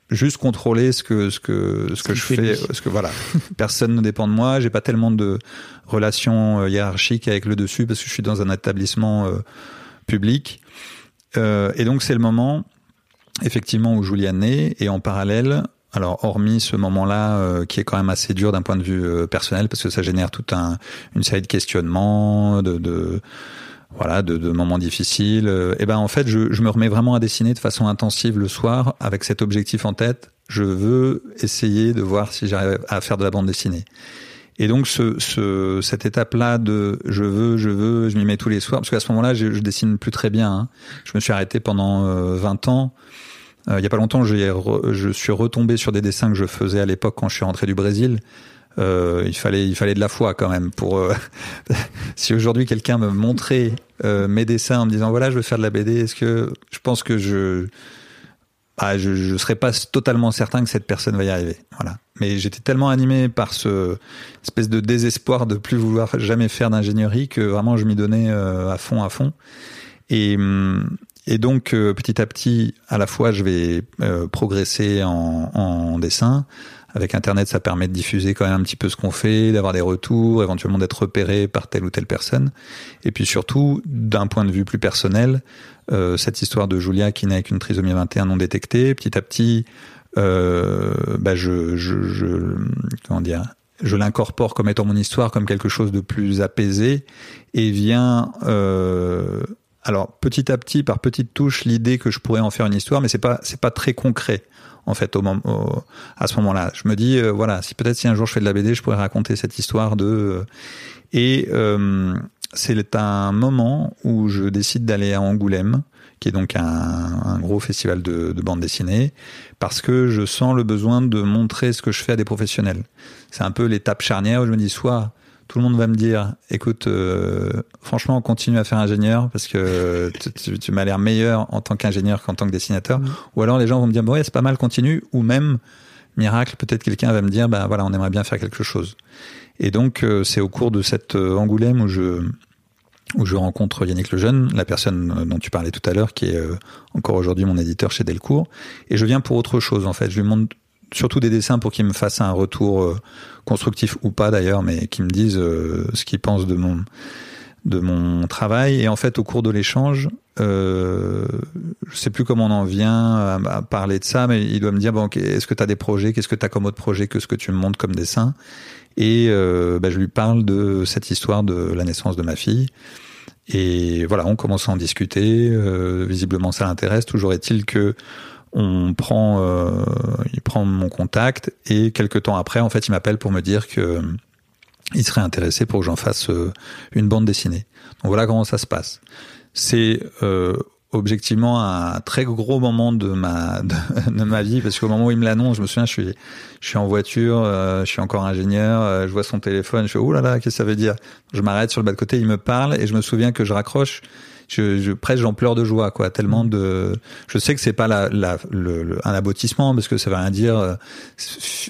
juste contrôler ce que ce que ce Ce que je fais, lui. parce que voilà, personne ne dépend de moi. J'ai pas tellement de relations hiérarchiques avec le dessus parce que je suis dans un établissement public. Euh, et donc c'est le moment effectivement où Julia naît et en parallèle alors, hormis ce moment-là, euh, qui est quand même assez dur d'un point de vue euh, personnel, parce que ça génère toute un, une série de questionnements, de, voilà, de, moments difficiles. Et ben en fait, je, je me remets vraiment à dessiner de façon intensive le soir avec cet objectif en tête. Je veux essayer de voir si j'arrive à faire de la bande dessinée. Et donc ce, ce, cette étape-là de je veux, je veux, je m'y mets tous les soirs, parce qu'à ce moment-là, je, je dessine plus très bien. hein. Je me suis arrêté pendant euh, 20 ans. Euh, il y a pas longtemps, je suis retombé sur des dessins que je faisais à l'époque quand je suis rentré du Brésil. Euh, il fallait, il fallait de la foi quand même pour. euh, si aujourd'hui quelqu'un me montrait euh, mes dessins en me disant voilà, je veux faire de la BD, est-ce que je pense que je ah, je je serais pas totalement certain que cette personne va y arriver. Voilà. Mais j'étais tellement animé par ce espèce de désespoir de plus vouloir jamais faire d'ingénierie que vraiment je m'y donnais euh, à fond, à fond. Et, hum, et donc euh, petit à petit, à la fois, je vais euh, progresser en, en dessin. Avec Internet, ça permet de diffuser quand même un petit peu ce qu'on fait, d'avoir des retours, éventuellement d'être repéré par telle ou telle personne. Et puis surtout, d'un point de vue plus personnel, euh, cette histoire de Julia qui naît avec une trisomie 21 non détectée, petit à petit, euh, bah je, je, je, comment dire, je l'incorpore comme étant mon histoire, comme quelque chose de plus apaisé, et vient, euh, alors petit à petit, par petites touches, l'idée que je pourrais en faire une histoire, mais c'est pas, c'est pas très concret en fait au, moment- au- à ce moment-là. Je me dis, euh, voilà, si peut-être si un jour je fais de la BD, je pourrais raconter cette histoire de euh, et euh, c'est un moment où je décide d'aller à Angoulême, qui est donc un, un gros festival de, de bande dessinée, parce que je sens le besoin de montrer ce que je fais à des professionnels. C'est un peu l'étape charnière où je me dis soit tout le monde va me dire, écoute, euh, franchement, continue à faire ingénieur parce que tu, m'as l'air meilleur en tant qu'ingénieur qu'en tant que dessinateur. Ou alors les gens vont me dire, bon, ouais, c'est pas mal, continue. Ou même, miracle, peut-être quelqu'un va me dire, bah voilà, on aimerait bien faire quelque chose. Et donc, euh, c'est au cours de cette euh, Angoulême où je où je rencontre Yannick Lejeune, la personne dont tu parlais tout à l'heure, qui est encore aujourd'hui mon éditeur chez Delcourt. Et je viens pour autre chose, en fait. Je lui montre surtout des dessins pour qu'il me fasse un retour euh, constructif ou pas d'ailleurs, mais qu'il me dise euh, ce qu'il pense de mon de mon travail. Et en fait, au cours de l'échange, euh, je sais plus comment on en vient à, parler de ça, mais il doit me dire bon, est-ce que tu as des projets? Qu'est-ce que tu as comme autre projet que ce que tu me montres comme dessin? Et euh, bah, je lui parle de cette histoire de la naissance de ma fille. Et voilà, on commence à en discuter. euh, visiblement, ça l'intéresse. Toujours est-il que on prend, euh, il prend mon contact et quelques temps après, en fait, il m'appelle pour me dire que euh, il serait intéressé pour que j'en fasse euh, une bande dessinée. Donc voilà comment ça se passe. C'est euh, objectivement un très gros moment de ma de, ma vie parce qu'au moment où il me l'annonce, je me souviens, je suis je suis en voiture, euh, je suis encore ingénieur, euh, je vois son téléphone, je fais oh là là, qu'est-ce que ça veut dire? Je m'arrête sur le bas de côté, il me parle et je me souviens que je raccroche. Je, je presque j'en pleure de joie quoi. Tellement de je sais que c'est pas la, le, un aboutissement parce que ça veut rien dire euh,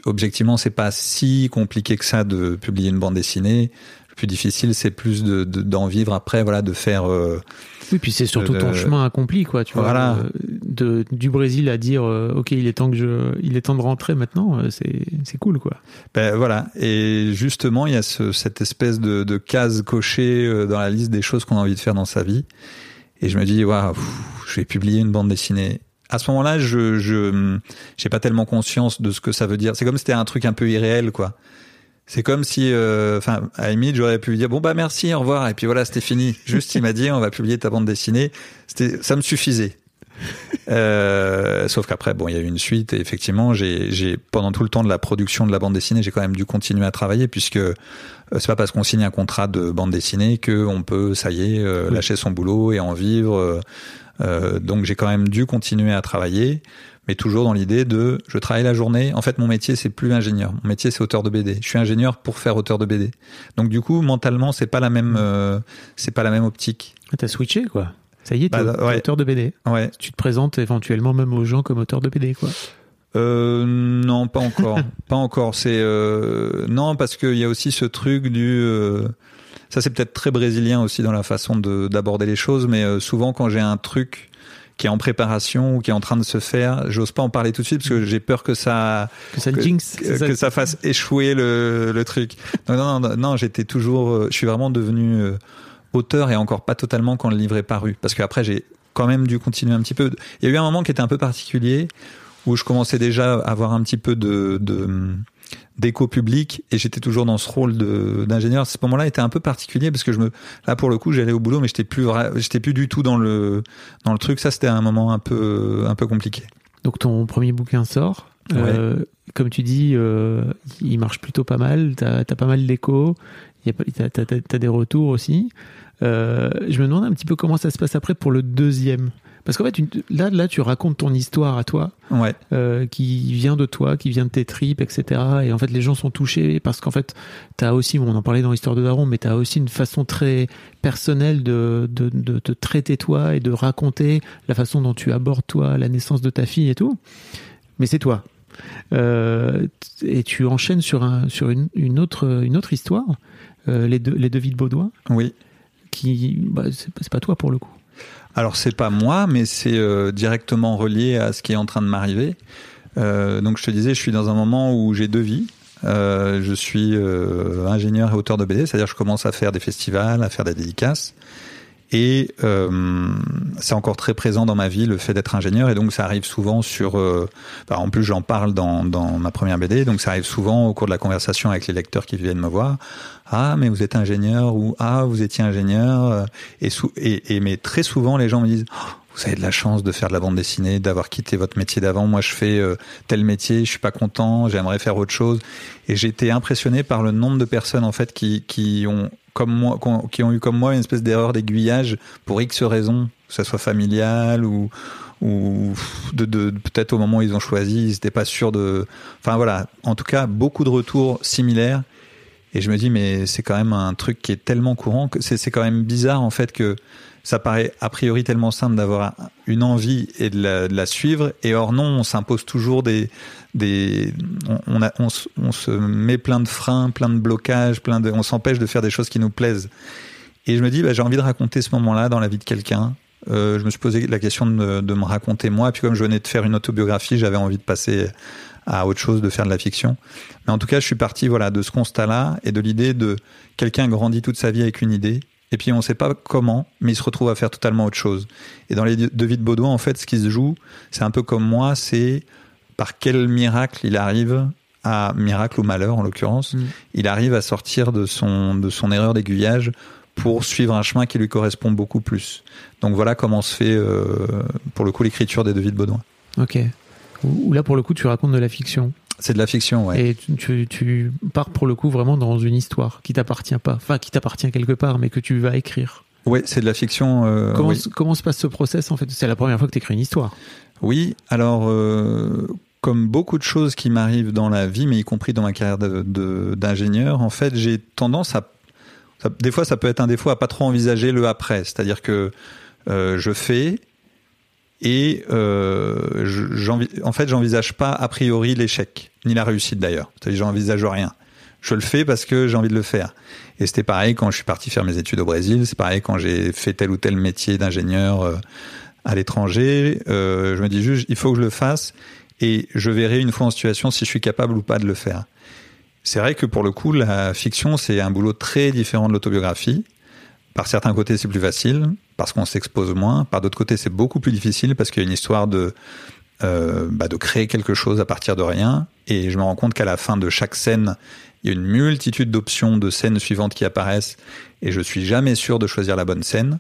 objectivement c'est pas si compliqué que ça de publier une bande dessinée plus difficile c'est plus de de- d'en vivre après voilà de faire euh, Oui, puis c'est surtout ton chemin accompli, quoi. Tu vois, voilà. Euh, de, du Brésil à dire, euh, ok, il est temps que je, il est temps de rentrer maintenant. C'est, c'est cool, quoi. Ben voilà, et justement, il y a ce, cette espèce de, de case cochée dans la liste des choses qu'on a envie de faire dans sa vie. Et je me dis, waouh, je vais publier une bande dessinée. À ce moment-là, je je j'ai pas tellement conscience de ce que ça veut dire. C'est comme si c'était un truc un peu irréel, quoi. C'est comme si, euh, enfin, à limite, j'aurais pu lui dire bon bah merci, au revoir, et puis voilà, c'était fini. Juste, il m'a dit on va publier ta bande dessinée. C'était, ça me suffisait. Euh, sauf qu'après, bon, il y a eu une suite et effectivement, j'ai, j'ai pendant tout le temps de la production de la bande dessinée, j'ai quand même dû continuer à travailler puisque euh, c'est pas parce qu'on signe un contrat de bande dessinée que on peut, ça y est, euh, lâcher son boulot et en vivre. Donc j'ai quand même dû continuer à travailler, mais toujours dans l'idée de, je travaille la journée. En fait, mon métier c'est plus ingénieur, mon métier c'est auteur de BD. Je suis ingénieur pour faire auteur de BD. Donc du coup, mentalement, c'est pas la même, euh, c'est pas la même optique. Ah, T'as switché, quoi. Ça y est, t'es Bah, ouais. auteur de BD. Ouais. Tu te présentes éventuellement même aux gens comme auteur de BD, quoi. Euh, non, pas encore, pas encore. C'est euh, non parce qu'il y a aussi ce truc du. euh, ça c'est peut-être très brésilien aussi dans la façon de d'aborder les choses, mais souvent quand j'ai un truc qui est en préparation ou qui est en train de se faire, j'ose pas en parler tout de suite parce que j'ai peur que ça Que ça que, jinx. que, c'est ça que ça fasse échouer le, le truc. Non, non, non, non, j'étais toujours, euh, je suis vraiment devenu euh, auteur et encore pas totalement quand le livre est paru, parce qu'après j'ai quand même dû continuer un petit peu. Il y a eu un moment qui était un peu particulier où je commençais déjà à avoir un petit peu de, de d'écho public et j'étais toujours dans ce rôle de d'ingénieur. Ce moment-là était un peu particulier parce que je me là pour le coup j'allais au boulot mais j'étais plus j'étais plus du tout dans le dans le truc. Ça c'était un moment un peu un peu compliqué. Donc ton premier bouquin sort. Euh, comme tu dis, euh, il marche plutôt pas mal. T'as as pas mal d'écho. T'as as, des retours aussi. Euh, je me demande un petit peu comment ça se passe après pour le deuxième. Parce qu'en fait, là, là, tu racontes ton histoire à toi, ouais. euh, qui vient de toi, qui vient de tes tripes, etc. Et en fait, les gens sont touchés parce qu'en fait, tu as aussi, on en parlait dans l'histoire de Daron, mais tu as aussi une façon très personnelle de, de, de, te traiter toi et de raconter la façon dont tu abordes toi la naissance de ta fille et tout. Mais c'est toi. Euh, et tu enchaînes sur, un, sur une, une, autre, une autre histoire, euh, les, deux, les deux vies de Baudouin. Oui. Qui, bah, c'est pas toi pour le coup. Alors c'est pas moi, mais c'est euh, directement relié à ce qui est en train de m'arriver. Euh, donc je te disais, je suis dans un moment où j'ai deux vies. Euh, je suis ingénieur et auteur de BD, c'est-à-dire je commence à faire des festivals, à faire des dédicaces. Et euh, c'est encore très présent dans ma vie le fait d'être ingénieur et donc ça arrive souvent sur. Euh, bah, en plus j'en parle dans, dans ma première BD, donc ça arrive souvent au cours de la conversation avec les lecteurs qui viennent me voir. Ah mais vous êtes ingénieur ou ah vous étiez ingénieur et, sou et, et mais très souvent les gens me disent oh, vous avez de la chance de faire de la bande dessinée, d'avoir quitté votre métier d'avant. Moi, je fais euh, tel métier, je suis pas content, j'aimerais faire autre chose. Et j'ai été impressionné par le nombre de personnes en fait qui qui ont comme moi, qui ont eu comme moi une espèce d'erreur d'aiguillage pour X raisons, que ça soit familial ou ou de, de peut-être au moment où ils ont choisi, ils n'étaient pas sûrs de. Enfin voilà, en tout cas, beaucoup de retours similaires. Et je me dis, mais c'est quand même un truc qui est tellement courant que c'est quand même bizarre en fait que ça paraît a priori tellement simple d'avoir une envie et de la, suivre. Et or non, on s'impose toujours des, des, on, a, on, on, se met plein de freins, plein de blocages, plein de, on s'empêche de faire des choses qui nous plaisent. Et je me dis, bah, j'ai envie de raconter ce moment-là dans la vie de quelqu'un. Euh, je me suis posé la question de, de, me raconter moi. Et puis comme je venais de faire une autobiographie, j'avais envie de passer à autre chose, de faire de la fiction. Mais en tout cas, je suis parti voilà de ce constat-là et de l'idée de quelqu'un grandit toute sa vie avec une idée et puis on ne sait pas comment, mais il se retrouve à faire totalement autre chose. Et dans les deux vies de Baudouin, en fait, ce qui se joue, c'est un peu comme moi, c'est par quel miracle il arrive à miracle ou malheur en l'occurrence, mm. il arrive à sortir de son de son erreur d'aiguillage pour suivre un chemin qui lui correspond beaucoup plus. Donc voilà comment se fait euh, pour le coup l'écriture des deux vies de Baudouin. Ok. Ou là pour le coup tu racontes de la fiction. C'est de la fiction, ouais. Et tu, tu, pars pour le coup vraiment dans une histoire qui t'appartient pas, enfin qui t'appartient quelque part, mais que tu vas écrire. Oui, c'est de la fiction. Euh, comment, oui. comment se passe ce process en fait? C'est la première fois que tu écris une histoire. Oui, alors euh, comme beaucoup de choses qui m'arrivent dans la vie, mais y compris dans ma carrière d'ingénieur, en fait, j'ai tendance à, ça, des fois, ça peut être un défaut à pas trop envisager le après. C'est-à-dire que euh, je fais, et euh, en fait, j'envisage pas a priori l'échec, ni la réussite d'ailleurs. J'envisage rien. Je le fais parce que j'ai envie de le faire. Et c'était pareil quand je suis parti faire mes études au Brésil. C'est pareil quand j'ai fait tel ou tel métier d'ingénieur euh, à l'étranger. Euh, je me dis juste, il faut que je le fasse et je verrai une fois en situation si je suis capable ou pas de le faire. C'est vrai que pour le coup, la fiction, c'est un boulot très différent de l'autobiographie. Par certains côtés, c'est plus facile parce qu'on s'expose moins. Par d'autres côtés, c'est beaucoup plus difficile parce qu'il y a une histoire de euh, bah, de créer quelque chose à partir de rien. Et je me rends compte qu'à la fin de chaque scène, il y a une multitude d'options de scènes suivantes qui apparaissent et je suis jamais sûr de choisir la bonne scène.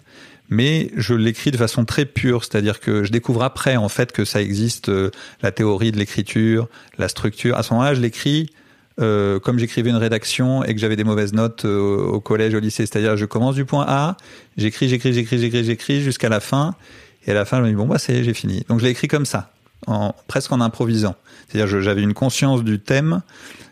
Mais je l'écris de façon très pure, c'est-à-dire que je découvre après en fait que ça existe euh, la théorie de l'écriture, la structure. À ce moment-là, je l'écris euh, comme j'écrivais une rédaction et que j'avais des mauvaises notes euh, au collège, au lycée, c'est-à-dire je commence du point A, j'écris, j'écris, j'écris, j'écris, j'écris jusqu'à la fin, et à la fin je me dis bon bah c'est j'ai fini. Donc je l'ai écrit comme ça, en, presque en improvisant. C'est-à-dire j'avais une conscience du thème,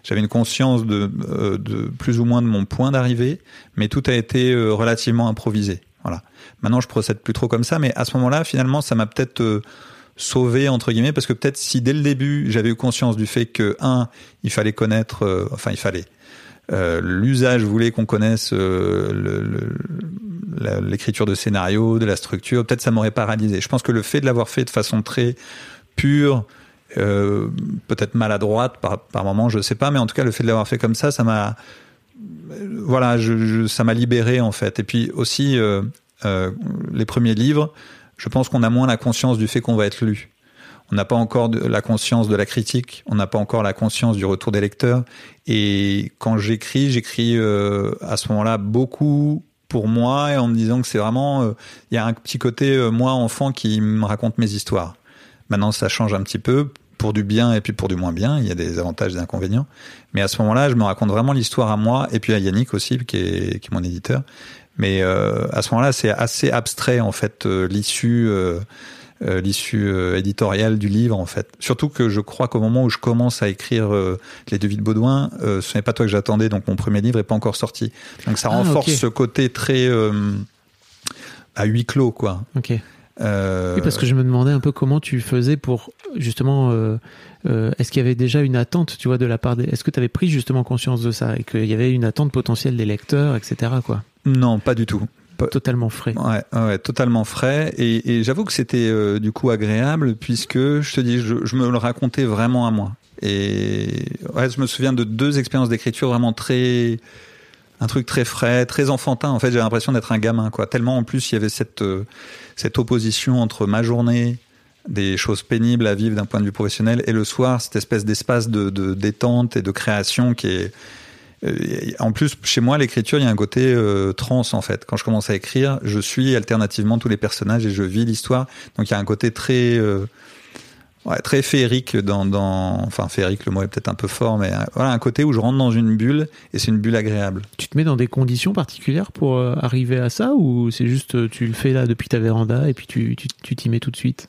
j'avais une conscience de, euh, de plus ou moins de mon point d'arrivée, mais tout a été euh, relativement improvisé. Voilà. Maintenant je procède plus trop comme ça, mais à ce moment-là finalement ça m'a peut-être sauvé entre guillemets parce que peut-être si dès le début j'avais eu conscience du fait que un il fallait connaître euh, enfin il fallait euh, l'usage voulait qu'on connaisse euh, l'écriture de scénario de la structure peut-être ça m'aurait paralysé. Je pense que le fait de l'avoir fait de façon très pure peut-être maladroite par, par moment je sais pas mais en tout cas le fait de l'avoir fait comme ça ça m'a voilà ça m'a libéré en fait. Et puis aussi les premiers livres je pense qu'on a moins la conscience du fait qu'on va être lu. on n'a pas encore la conscience de la critique, on n'a pas encore la conscience du retour des lecteurs. Et quand j'écris, j'écris euh, à ce moment-là beaucoup pour moi et en me disant que c'est vraiment, euh, il y a un petit côté euh, moi enfant qui me raconte mes histoires. Maintenant, ça change un petit peu pour du bien et puis pour du moins bien. Il y a des avantages et des inconvénients. Mais à ce moment-là, je me raconte vraiment l'histoire à moi et puis à Yannick aussi, qui est, qui est mon éditeur. Mais euh, à ce moment-là, c'est assez abstrait en fait l'issue. Euh, l'issue euh, éditoriale du livre en fait. Surtout que je crois qu'au moment où je commence à écrire euh, les devis de Baudouin, ce n'est pas toi que j'attendais, donc mon premier livre est pas encore sorti. Donc ça ah, renforce ce côté très à huis clos quoi. Ok. Oui, parce que je me demandais un peu comment tu faisais pour justement. est-ce qu'il y avait déjà une attente, tu vois, de la part des. Est-ce que tu avais pris justement conscience de ça et qu'il y avait une attente potentielle des lecteurs, etc. Quoi? Non, pas du tout totalement frais. Ouais, ouais totalement frais. Et, et j'avoue que c'était euh, du coup agréable puisque je te dis, je, je, me le racontais vraiment à moi. Et ouais, je me souviens de deux expériences d'écriture vraiment très, un truc très frais, très enfantin. En fait, j'ai l'impression d'être un gamin, quoi. Tellement en plus il y avait cette euh, cette opposition entre ma journée, des choses pénibles à vivre d'un point de vue professionnel, et le soir cette espèce d'espace de, de détente et de création qui est en plus, chez moi, l'écriture, il y a un côté euh, trans en fait. Quand je commence à écrire, je suis alternativement tous les personnages et je vis l'histoire. Donc il y a un côté très euh, ouais, très féerique dans, dans enfin féerique, le mot est peut-être un peu fort, mais voilà un côté où je rentre dans une bulle et c'est une bulle agréable. Tu te mets dans des conditions particulières pour arriver à ça ou c'est juste tu le fais là depuis ta véranda et puis tu tu t'y mets tout de suite?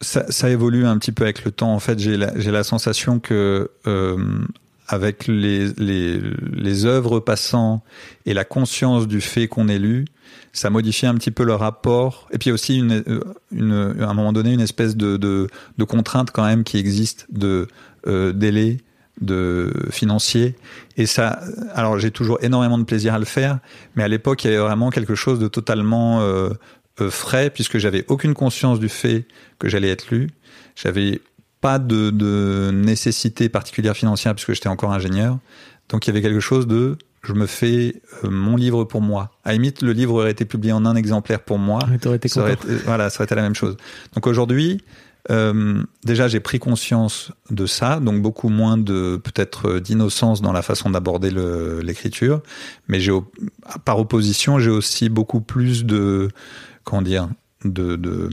Ça, ça, évolue un petit peu avec le temps. En fait, j'ai la, la sensation que euh, avec les, les, les œuvres passant et la conscience du fait qu'on est lu, ça modifie un petit peu le rapport. Et puis aussi, une, une, à un moment donné, une espèce de, de, de contrainte quand même qui existe de euh, délai, de financier. Et ça, alors j'ai toujours énormément de plaisir à le faire, mais à l'époque, il y avait vraiment quelque chose de totalement euh, euh frais, puisque j'avais aucune conscience du fait que j'allais être lu. J'avais pas de, de nécessité particulière financière puisque j'étais encore ingénieur. Donc il y avait quelque chose de je me fais euh, mon livre pour moi. À la limite, le livre aurait été publié en un exemplaire pour moi. été ça aurait été, voilà, ça aurait été la même chose. Donc aujourd'hui, euh, déjà j'ai pris conscience de ça, donc beaucoup moins de peut-être d'innocence dans la façon d'aborder l'écriture, mais j'ai par opposition j'ai aussi beaucoup plus de comment dire de, de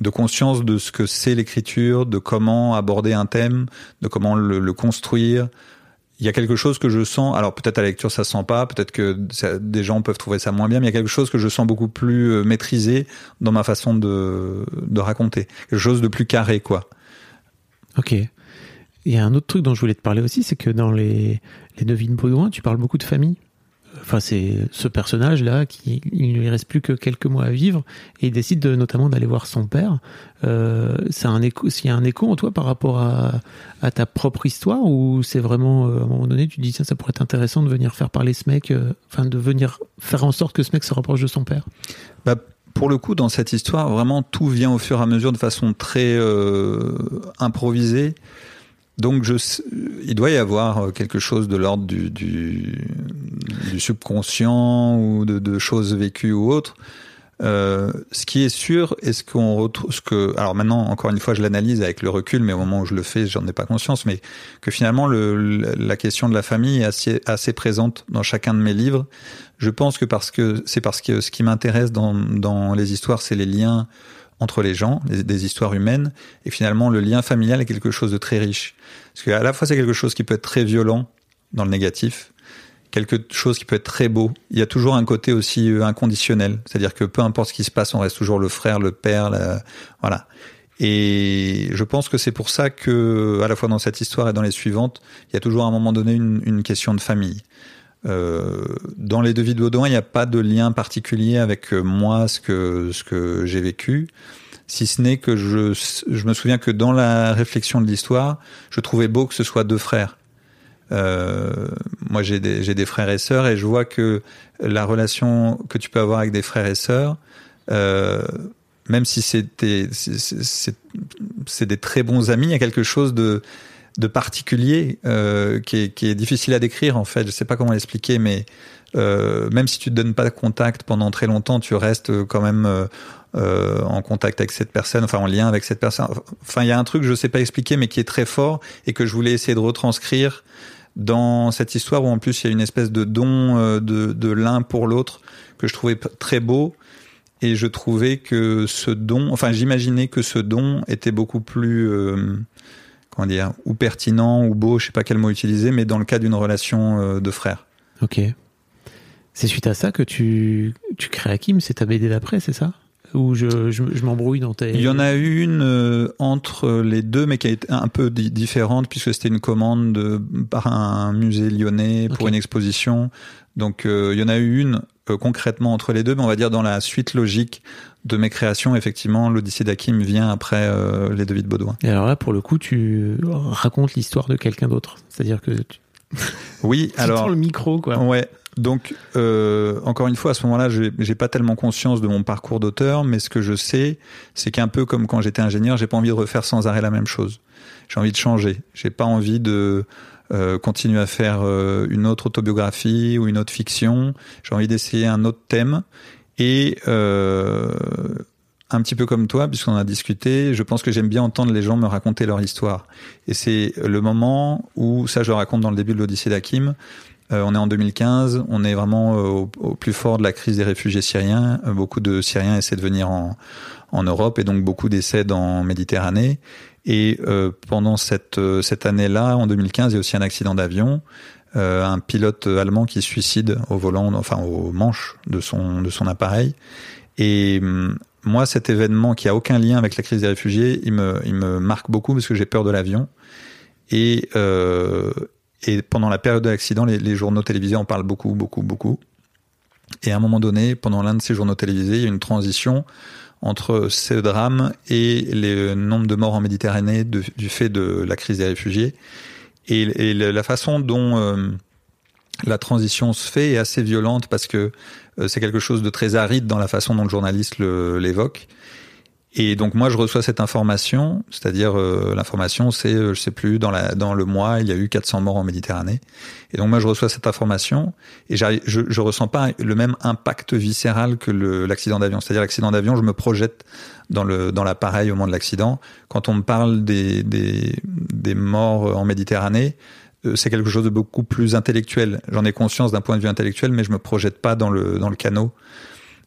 de conscience de ce que c'est l'écriture, de comment aborder un thème, de comment le, construire. Il y a quelque chose que je sens, alors peut-être à la lecture ça se sent pas, peut-être que des gens peuvent trouver ça moins bien, mais il y a quelque chose que je sens beaucoup plus euh, maîtrisé dans ma façon de, de raconter. Quelque chose de plus carré, quoi. Ok. Il y a un autre truc dont je voulais te parler aussi, c'est que dans les, les devines Baudouin, tu parles beaucoup de famille enfin c'est ce personnage là qui il lui reste plus que quelques mois à vivre et il décide de, notamment d'aller voir son père. Euh, c'est un écho s'il y a un écho en toi par rapport à, ta propre histoire ou c'est vraiment euh, à un moment donné tu dis ça ça pourrait être intéressant de venir faire parler ce mec euh, enfin de venir faire en sorte que ce mec se rapproche de son père? Bah, pour le coup dans cette histoire vraiment tout vient au fur et à mesure de façon très euh, improvisée donc, je, il doit y avoir euh, quelque chose de l'ordre du, du, du, subconscient ou de, de, choses vécues ou autres. Euh, ce qui est sûr, est-ce qu'on retrouve ce que, alors maintenant, encore une fois, je l'analyse avec le recul, mais au moment où je le fais, j'en ai pas conscience, mais que finalement, le, la question de la famille est assez, assez présente dans chacun de mes livres. Je pense que parce que c'est parce que ce qui m'intéresse dans, dans les histoires, c'est les liens entre les gens, des histoires humaines, et finalement le lien familial est quelque chose de très riche. Parce qu'à la fois c'est quelque chose qui peut être très violent dans le négatif, quelque chose qui peut être très beau. Il y a toujours un côté aussi euh, inconditionnel, c'est-à-dire que peu importe ce qui se passe, on reste toujours le frère, le père, voilà. Et je pense que c'est pour ça que, à la fois dans cette histoire et dans les suivantes, il y a toujours à un moment donné une, une question de famille. Euh, dans les devis de Baudouin, il n'y a pas de lien particulier avec euh, moi, ce que, ce que j'ai vécu, si ce n'est que je, je me souviens que dans la réflexion de l'histoire, je trouvais beau que ce soit deux frères. Euh, moi, j'ai des, des frères et sœurs, et je vois que la relation que tu peux avoir avec des frères et sœurs, même si c'est, c'est des très bons amis, il y a quelque chose de de particulier euh, qui, est, qui est difficile à décrire en fait. Je sais pas comment l'expliquer, mais euh, même si tu te donnes pas de contact pendant très longtemps, tu restes quand même euh, euh, en contact avec cette personne, enfin en lien avec cette personne. Enfin, il y a un truc je sais pas expliquer, mais qui est très fort et que je voulais essayer de retranscrire dans cette histoire où en plus il y a une espèce de don euh, de, de l'un pour l'autre que je trouvais très beau et je trouvais que ce don, enfin j'imaginais que ce don était beaucoup plus euh, comment dire ou pertinent ou beau, je sais pas quel mot utiliser, mais dans le cas d'une relation euh, de frère. Ok. C'est suite à ça que tu, tu crées Hakim, c'est ta BD d'après, c'est ça? Ou je, je, je m'embrouille dans tes... Il y en a une euh, entre les deux, mais qui a été un peu di- différente puisque c'était une commande de, par un musée lyonnais pour une exposition. Donc euh, il y en a eu une euh, concrètement entre les deux, mais on va dire dans la suite logique de mes créations, effectivement, l'Odyssée d'Hakim vient après euh, les Devis de Baudouin. Et alors là, pour le coup, tu racontes l'histoire de quelqu'un d'autre. C'est-à-dire que tu, Oui, tu alors le micro, quoi. Ouais. Donc, euh, encore une fois, à ce moment-là, j'ai j'ai pas tellement conscience de mon parcours d'auteur, mais ce que je sais, c'est qu'un peu comme quand j'étais ingénieur, j'ai pas envie de refaire sans arrêt la même chose. J'ai envie de changer. J'ai pas envie de euh, continuer à faire euh, une autre autobiographie ou une autre fiction. J'ai envie d'essayer un autre thème. Et euh, un petit peu comme toi, puisqu'on a discuté, je pense que j'aime bien entendre les gens me raconter leur histoire. Et c'est le moment où, ça je le raconte dans le début de l'Odyssée d'Hakim, euh, on est en 2015, on est vraiment euh, au, plus fort de la crise des réfugiés syriens. Euh, beaucoup de Syriens essaient de venir en, Europe et donc beaucoup décèdent en Méditerranée. Et pendant cette, cette année-là, en 2015, il y a aussi un accident d'avion. Euh, un pilote allemand qui se suicide au volant, enfin au manche de son, de son appareil. Et hum, moi, cet événement qui a aucun lien avec la crise des réfugiés, il me, il me marque beaucoup parce que j'ai peur de l'avion. Et, euh, et pendant la période de l'accident, les, journaux télévisés en parlent beaucoup, beaucoup, beaucoup. Et à un moment donné, pendant l'un de ces journaux télévisés, il y a une transition entre ce drame et le nombre de morts en Méditerranée du fait de la crise des réfugiés. Et, la façon dont euh, la transition se fait est assez violente parce que euh, c'est quelque chose de très aride dans la façon dont le journaliste l'évoque. Et donc moi je reçois cette information, c'est-à-dire euh, l'information c'est euh, je sais plus dans la dans le mois il y a eu 400 morts en Méditerranée. Et donc moi je reçois cette information et je je ressens pas le même impact viscéral que l'accident d'avion. C'est-à-dire l'accident d'avion, je me projette dans le dans l'appareil au moment de l'accident. Quand on me parle des des des morts en Méditerranée, euh, c'est quelque chose de beaucoup plus intellectuel. J'en ai conscience d'un point de vue intellectuel, mais je me projette pas dans le dans le canot.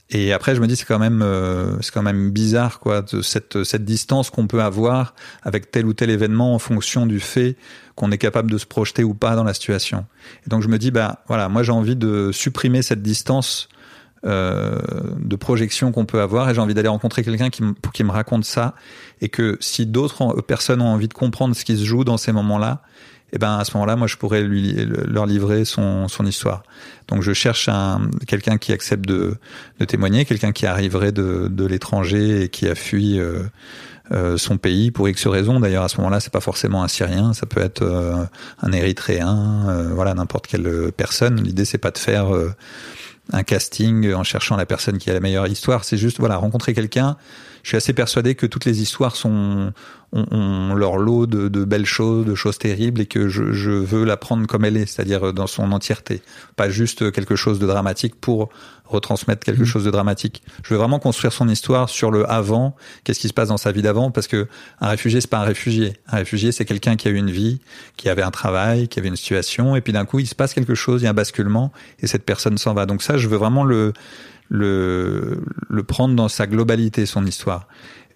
Et après, je me dis c'est quand même euh, c'est quand même bizarre quoi de cette cette distance qu'on peut avoir avec tel ou tel événement en fonction du fait qu'on est capable de se projeter ou pas dans la situation. Et donc je me dis bah voilà, moi j'ai envie de supprimer cette distance euh, de projection qu'on peut avoir et j'ai envie d'aller rencontrer quelqu'un qui, qui me raconte ça et que si d'autres personnes ont envie de comprendre ce qui se joue dans ces moments-là, et ben à ce moment-là, moi je pourrais lui, leur livrer son, son histoire. Donc je cherche un quelqu'un qui accepte de, de témoigner, quelqu'un qui arriverait de, de l'étranger et qui a fui euh, euh, son pays pour X raisons. D'ailleurs à ce moment-là, c'est pas forcément un Syrien, ça peut être euh, un Érythréen, euh, voilà n'importe quelle personne. L'idée c'est pas de faire euh, un casting en cherchant la personne qui a la meilleure histoire. C'est juste voilà rencontrer quelqu'un. Je suis assez persuadé que toutes les histoires sont ont, ont leur lot de, de belles choses, de choses terribles, et que je, je veux la prendre comme elle est, c'est-à-dire dans son entièreté, pas juste quelque chose de dramatique pour retransmettre quelque Mhm. chose de dramatique. Je veux vraiment construire son histoire sur le avant, qu'est-ce qui se passe dans sa vie d'avant, parce que un réfugié c'est pas un réfugié. Un réfugié c'est quelqu'un qui a eu une vie, qui avait un travail, qui avait une situation, et puis d'un coup il se passe quelque chose, il y a un basculement, et cette personne s'en va. Donc ça, je veux vraiment le le, le prendre dans sa globalité, son histoire.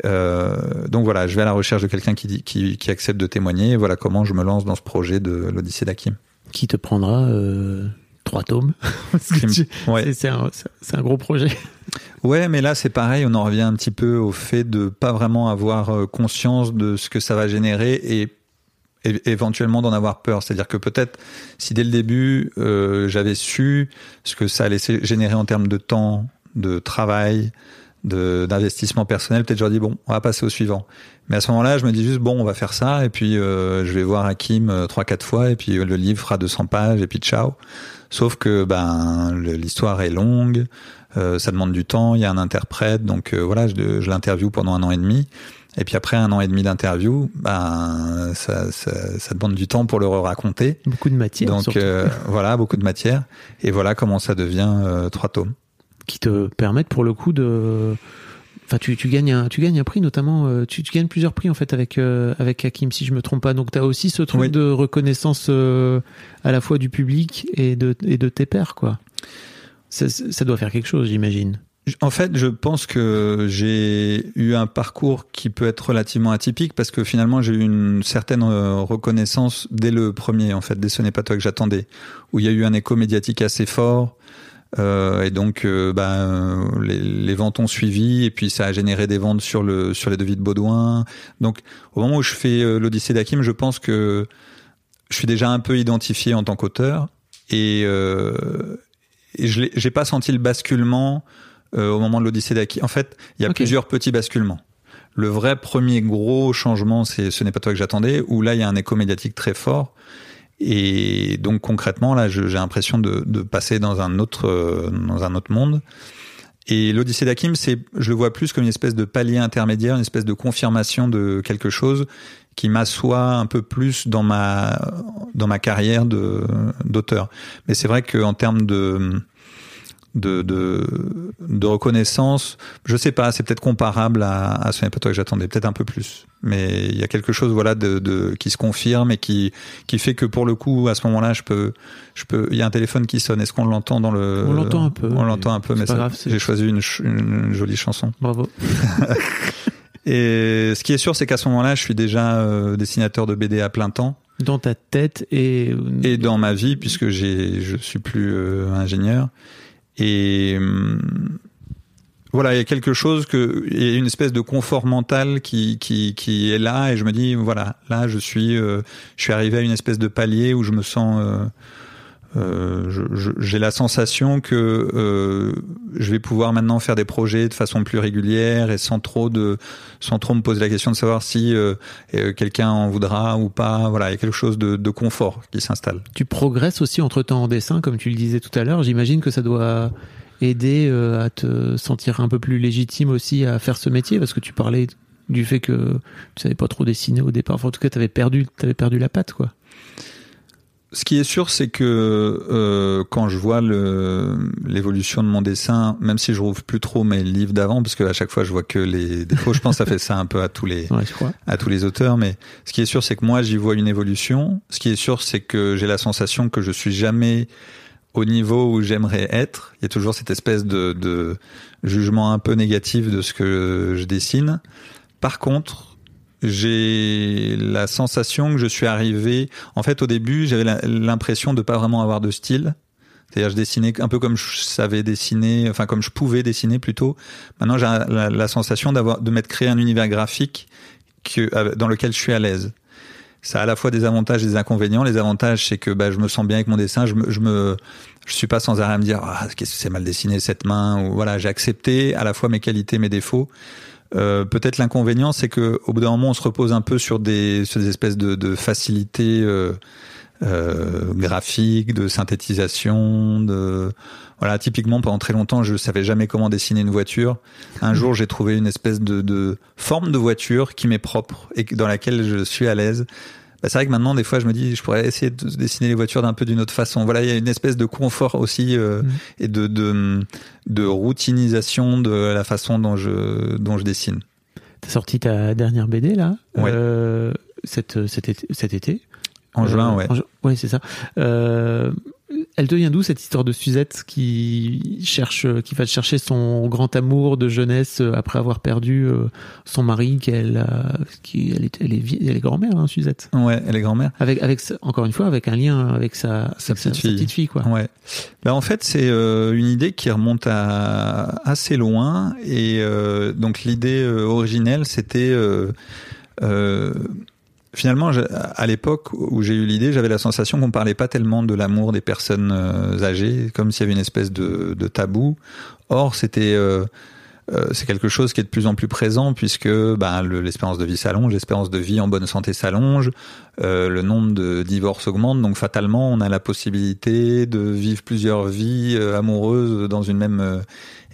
Euh, donc voilà, je vais à la recherche de quelqu'un qui, qui, qui accepte de témoigner. Et voilà comment je me lance dans ce projet de l'Odyssée d'Hakim. Qui te prendra euh, trois tomes? Ouais. c'est- un, un gros projet. Ouais, mais là c'est pareil, on en revient un petit peu au fait de pas vraiment avoir euh, conscience de ce que ça va générer et éventuellement d'en avoir peur. C'est-à-dire que peut-être si dès le début euh, j'avais su ce que ça allait générer en termes de temps, de travail, d'investissement personnel, peut-être j'aurais dit bon, on va passer au suivant. Mais à ce moment-là, je me dis juste bon, on va faire ça et puis euh, je vais voir Hakim euh, trois quatre fois et puis le livre fera 200 pages et puis ciao. Sauf que ben l'histoire est longue, ça demande du temps, il y a un interprète, donc voilà, je l'interview pendant un an et demi. Et puis après un an et demi d'interview, ben ça, ça, ça demande du temps pour le raconter. Beaucoup de matière. Donc euh, voilà, beaucoup de matière. Et voilà comment ça devient euh, trois tomes. qui te permettent pour le coup de. Enfin, tu, tu gagnes un tu gagnes un prix notamment. euh, tu, tu gagnes plusieurs prix en fait avec euh, avec Hakim si je me trompe pas. Donc tu as aussi ce truc Oui. de reconnaissance à la fois du public et de et de tes pairs quoi. Ça, ça doit faire quelque chose, j'imagine. En fait, je pense que j'ai eu un parcours qui peut être relativement atypique parce que finalement j'ai eu une certaine euh, reconnaissance dès le premier, en fait, dès ce n'est pas toi que j'attendais, où il y a eu un écho médiatique assez fort. euh, et donc, bah, les, ventes ont suivi, et puis ça a généré des ventes sur le sur les devis de Baudouin. Donc, au moment où je fais euh, l'Odyssée d'Hakim, je pense que je suis déjà un peu identifié en tant qu'auteur, et, euh, et je j'ai pas senti le basculement euh, au moment de l'Odyssée d'Hakim. En fait, il y a plusieurs petits basculements. Le vrai premier gros changement, c'est ce n'est pas toi que j'attendais, où là il y a un écho médiatique très fort. Et donc concrètement, là, j'ai l'impression de, de passer dans un autre euh, dans un autre monde. Et l'Odyssée d'Hakim, c'est, je le vois plus comme une espèce de palier intermédiaire, une espèce de confirmation de quelque chose qui m'assoit un peu plus dans ma dans ma carrière de d'auteur. Mais c'est vrai qu'en termes de de, de de reconnaissance, je sais pas, c'est peut-être comparable à, à ce n'est pas toi que j'attendais, peut-être un peu plus. Mais il y a quelque chose voilà de, de qui se confirme et qui qui fait que pour le coup à ce moment-là, je peux je peux il y a un téléphone qui sonne. Est-ce qu'on l'entend dans le On l'entend un peu, On l'entend un peu, c'est mais pas ça- grave, c'est- j'ai choisi une, jolie chanson. Bravo. Et ce qui est sûr, c'est qu'à ce moment-là, je suis déjà euh, dessinateur de BD à plein temps Dans ta tête et et dans ma vie, puisque j'ai, je suis plus euh, ingénieur. Et hum, voilà, il y a quelque chose que, il y a une espèce de confort mental qui qui qui est là, et je me dis voilà, là, je suis, euh, je suis arrivé à une espèce de palier où je me sens. euh, euh, j'ai la sensation que euh, je vais pouvoir maintenant faire des projets de façon plus régulière et sans trop de sans trop me poser la question de savoir si euh, euh, quelqu'un en voudra ou pas voilà il y a quelque chose de, de confort qui s'installe tu progresses aussi entre temps en dessin, comme tu le disais tout à l'heure. J'imagine que ça doit aider euh, à te sentir un peu plus légitime aussi à faire ce métier, parce que tu parlais du fait que tu savais pas trop dessiner au départ. En tout cas, t'avais perdu, t'avais perdu la patte, quoi. Ce qui est sûr c'est que euh, quand je vois l'évolution de mon dessin même si je rouvre plus trop mes livres d'avant parce que à chaque fois je vois que les défauts je pense que ça fait ça un peu à tous les Ouais, à tous les auteurs, mais ce qui est sûr, c'est que moi, j'y vois une évolution. Ce qui est sûr, c'est que j'ai la sensation que je suis jamais au niveau où j'aimerais être. Il y a toujours cette espèce de, de jugement un peu négatif de ce que je dessine. Par contre, j'ai la sensation que je suis arrivé. En fait, au début, j'avais l'impression de pas vraiment avoir de style. C'est-à-dire, je dessinais un peu comme je savais dessiner, enfin comme je pouvais dessiner plutôt. Maintenant, j'ai la, sensation d'avoir de m'être créé un univers graphique que, euh, dans lequel je suis à l'aise. Ça a à la fois des avantages et des inconvénients. Les avantages, c'est que bah, je me sens bien avec mon dessin. Je me, je me, je suis pas sans arrêt à me dire ah, qu'est-ce que c'est mal dessiné cette main. Ou voilà, j'ai accepté à la fois mes qualités, mes défauts. Euh, Peut-être l'inconvénient, c'est que au bout d'un moment, on se repose un peu sur des, sur espèces de, facilités euh, euh, graphiques, de synthétisation, voilà. Typiquement, pendant très longtemps, je savais jamais comment dessiner une voiture. Un jour, j'ai trouvé une espèce de, de forme de voiture qui m'est propre et dans laquelle je suis à l'aise. Bah, c'est vrai que maintenant, des fois, je me dis, je pourrais essayer de dessiner les voitures d'un peu d'une autre façon. Voilà, il y a une espèce de confort aussi euh, Mhm. et de, de de routinisation de la façon dont je dont je dessine. T'as sorti ta dernière BD là, Ouais. euh, cet, cet été. Cet été? En Euh, juin, ouais. en ju- ouais, c'est ça. Euh, elle te vient d'où cette histoire de Suzette qui cherche, qui va chercher son grand amour de jeunesse euh, après avoir perdu euh, son mari, qu'elle, qui, elle est, elle est, vie- elle est grand-mère, hein, Suzette. Ouais, elle est grand-mère. Avec, avec, encore une fois, avec un lien avec sa, Sa avec petite fille. quoi. Ouais. Bah en fait, c'est euh, une idée qui remonte à assez loin et euh, donc l'idée euh, originelle, c'était euh, euh, finalement je- à l'époque où j'ai eu l'idée, j'avais la sensation qu'on parlait pas tellement de l'amour des personnes euh, âgées, comme s'il y avait une espèce de, de tabou. Or, c'était euh, euh, c'est quelque chose qui est de plus en plus présent puisque ben, le- l'espérance de vie s'allonge, l'espérance de vie en bonne santé s'allonge, euh, le nombre de divorces augmente, donc fatalement on a la possibilité de vivre plusieurs vies euh, amoureuses dans une même euh,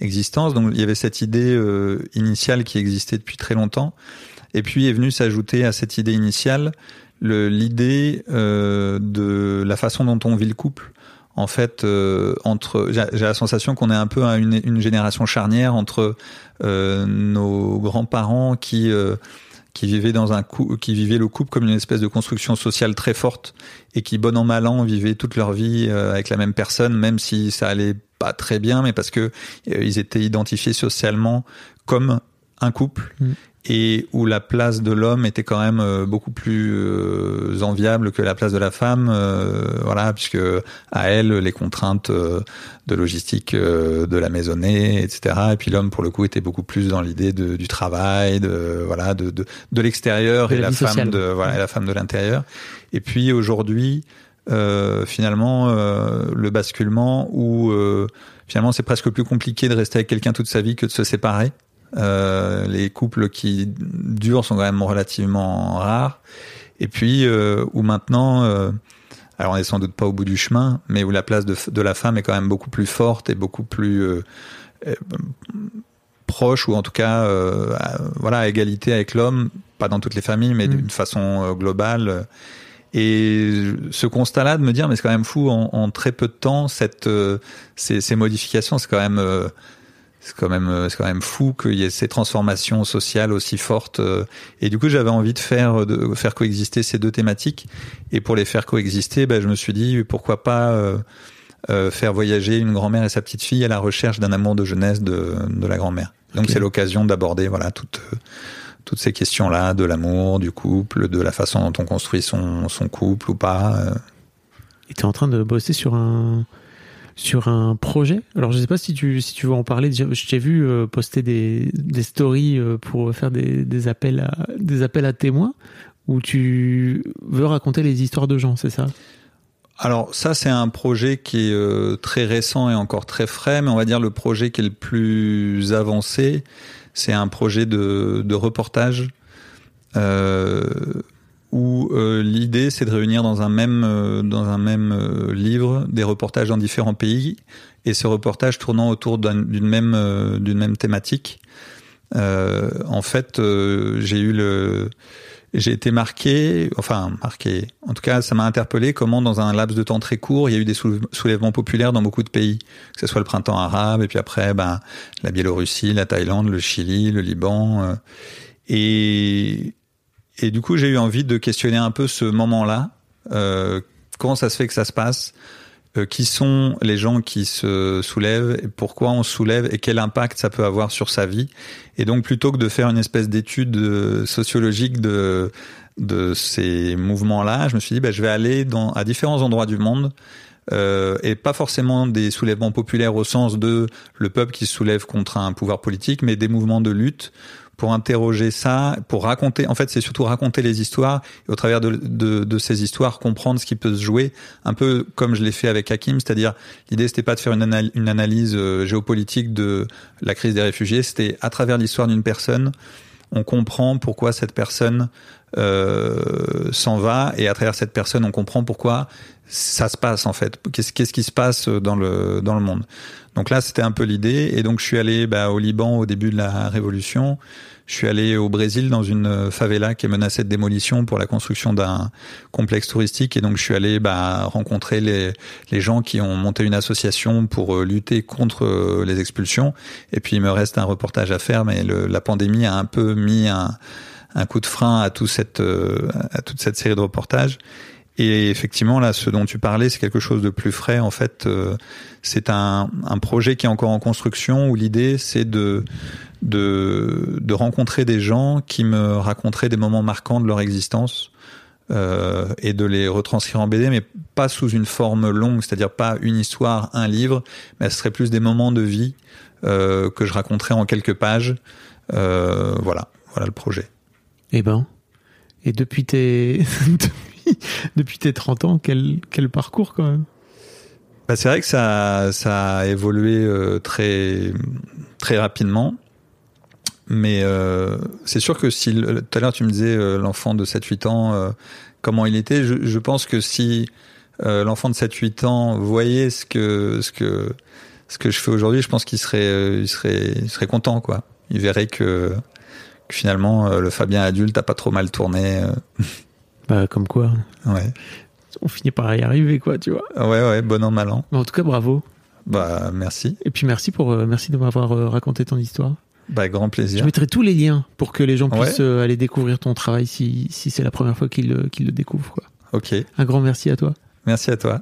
existence. Donc il y avait cette idée initiale qui existait depuis très longtemps. Et puis est venue s'ajouter à cette idée initiale l'idée euh, de la façon dont on vit le couple. En fait, euh, entre, j'ai la sensation qu'on est un peu à une, génération charnière entre euh, nos grands-parents qui qui vivaient dans un qui le couple comme une espèce de construction sociale très forte et qui, bon an mal an, vivaient toute leur vie avec la même personne, même si ça allait pas très bien, mais parce que ils étaient identifiés socialement comme un couple. Mm et où la place de l'homme était quand même euh, beaucoup plus euh, enviable que la place de la femme, euh, voilà, puisque à elle les contraintes de logistique de la maisonnée, etc. Et puis l'homme pour le coup était beaucoup plus dans l'idée du travail, de voilà, de de, de l'extérieur et la, femme de voilà, la femme de l'intérieur. Et puis aujourd'hui, finalement, le basculement où finalement c'est presque plus compliqué de rester avec quelqu'un toute sa vie que de se séparer. Euh, les couples qui durent sont quand même relativement rares. Et puis euh, où maintenant, euh, alors on est sans doute pas au bout du chemin, mais où la place de, de la femme est quand même beaucoup plus forte et beaucoup plus proche, ou en tout cas, voilà, à égalité avec l'homme, pas dans toutes les familles, mais mm. d'une façon globale. Et ce constat-là de me dire, mais c'est quand même fou, en, en, très peu de temps, cette, ces, ces modifications, c'est quand même c'est quand même euh, c'est quand même fou qu'il y ait ces transformations sociales aussi fortes euh, et du coup j'avais envie de faire de faire coexister ces deux thématiques et pour les faire coexister ben, je me suis dit pourquoi pas euh, euh faire voyager une grand-mère et sa petite fille à la recherche d'un amour de jeunesse de, de la grand-mère. Donc c'est l'occasion d'aborder voilà toutes toutes ces questions là de l'amour du couple de la façon dont on construit son son couple ou pas et tu es en train de bosser sur un sur un projet. Alors je sais pas si tu si tu veux en parler. Je t'ai vu euh, poster des des stories euh, pour faire des des appels à des appels à témoins où tu veux raconter les histoires de gens, c'est ça? Alors ça c'est un projet qui est euh, très récent et encore très frais, mais on va dire le projet qui est le plus avancé, c'est un projet de, de reportage où euh, l'idée c'est de réunir dans un même euh, dans un même euh, livre des reportages dans différents pays et ces reportages tournant autour d'une même d'une même thématique. en fait, j'ai eu le j'ai été marqué, enfin marqué. En tout cas, ça m'a interpellé comment dans un laps de temps très court, il y a eu des soulèvements populaires dans beaucoup de pays, que ce soit le printemps arabe et puis après, ben la Biélorussie, la Thaïlande, le Chili, le Liban, et et du coup, j'ai eu envie de questionner un peu ce moment-là. Euh, comment ça se fait que ça se passe? Euh, Qui sont les gens qui se soulèvent et Pourquoi on se soulève Et quel impact ça peut avoir sur sa vie? Et donc, plutôt que de faire une espèce d'étude euh, sociologique de de ces mouvements-là, je me suis dit, bah, je vais aller dans, à différents endroits du monde euh, et pas forcément des soulèvements populaires au sens de le peuple qui se soulève contre un pouvoir politique, mais des mouvements de lutte pour interroger ça, pour raconter. En fait, c'est surtout raconter les histoires et au travers de, ces histoires comprendre ce qui peut se jouer, un peu comme je l'ai fait avec Hakim, c'est-à-dire l'idée c'était pas de faire une, analyse euh, géopolitique de la crise des réfugiés, c'était à travers l'histoire d'une personne, on comprend pourquoi cette personne euh, s'en va et à travers cette personne on comprend pourquoi ça se passe en fait qu'est-ce qu'est-ce qui se passe dans le dans le monde donc là c'était un peu l'idée et donc je suis allé bah, au Liban au début de la révolution je suis allé au Brésil dans une favela qui est menacée de démolition pour la construction d'un complexe touristique et donc je suis allé bah, rencontrer les, gens qui ont monté une association pour euh, lutter contre euh, les expulsions et puis il me reste un reportage à faire mais la pandémie a un peu mis un coup de frein à, tout cette, euh, à toute cette série de reportages. Et effectivement, là, ce dont tu parlais, c'est quelque chose de plus frais. En fait, euh, c'est un, projet qui est encore en construction où l'idée, c'est de, de, rencontrer des gens qui me raconteraient des moments marquants de leur existence euh, et de les retranscrire en BD, mais pas sous une forme longue, c'est-à-dire pas une histoire, un livre, mais ce serait plus des moments de vie euh, que je raconterais en quelques pages. Voilà, voilà le projet. Eh ben, et depuis tes, depuis, tes 30 ans, quel, quel parcours quand même? Bah C'est vrai que ça, ça a évolué euh, très, très rapidement. Mais euh, c'est sûr que si tout à l'heure tu me disais euh, l'enfant de 7-8 ans, comment il était, je, pense que si l'enfant de 7-8 ans voyait ce que, ce que, ce que je fais aujourd'hui, je pense qu'il serait, il serait, serait content, quoi. Il verrait que que finalement le Fabien adulte a pas trop mal tourné. Bah comme quoi. Ouais. On finit par y arriver quoi, tu vois. Ouais ouais, bon an mal an. en tout cas, bravo. Bah merci. Et puis merci pour merci de m'avoir raconté ton histoire. Bah, grand plaisir. Je mettrai tous les liens pour que les gens puissent aller découvrir ton travail si, si c'est la première fois qu'ils le, le découvrent. Quoi. Ok. Un grand merci à toi. Merci à toi.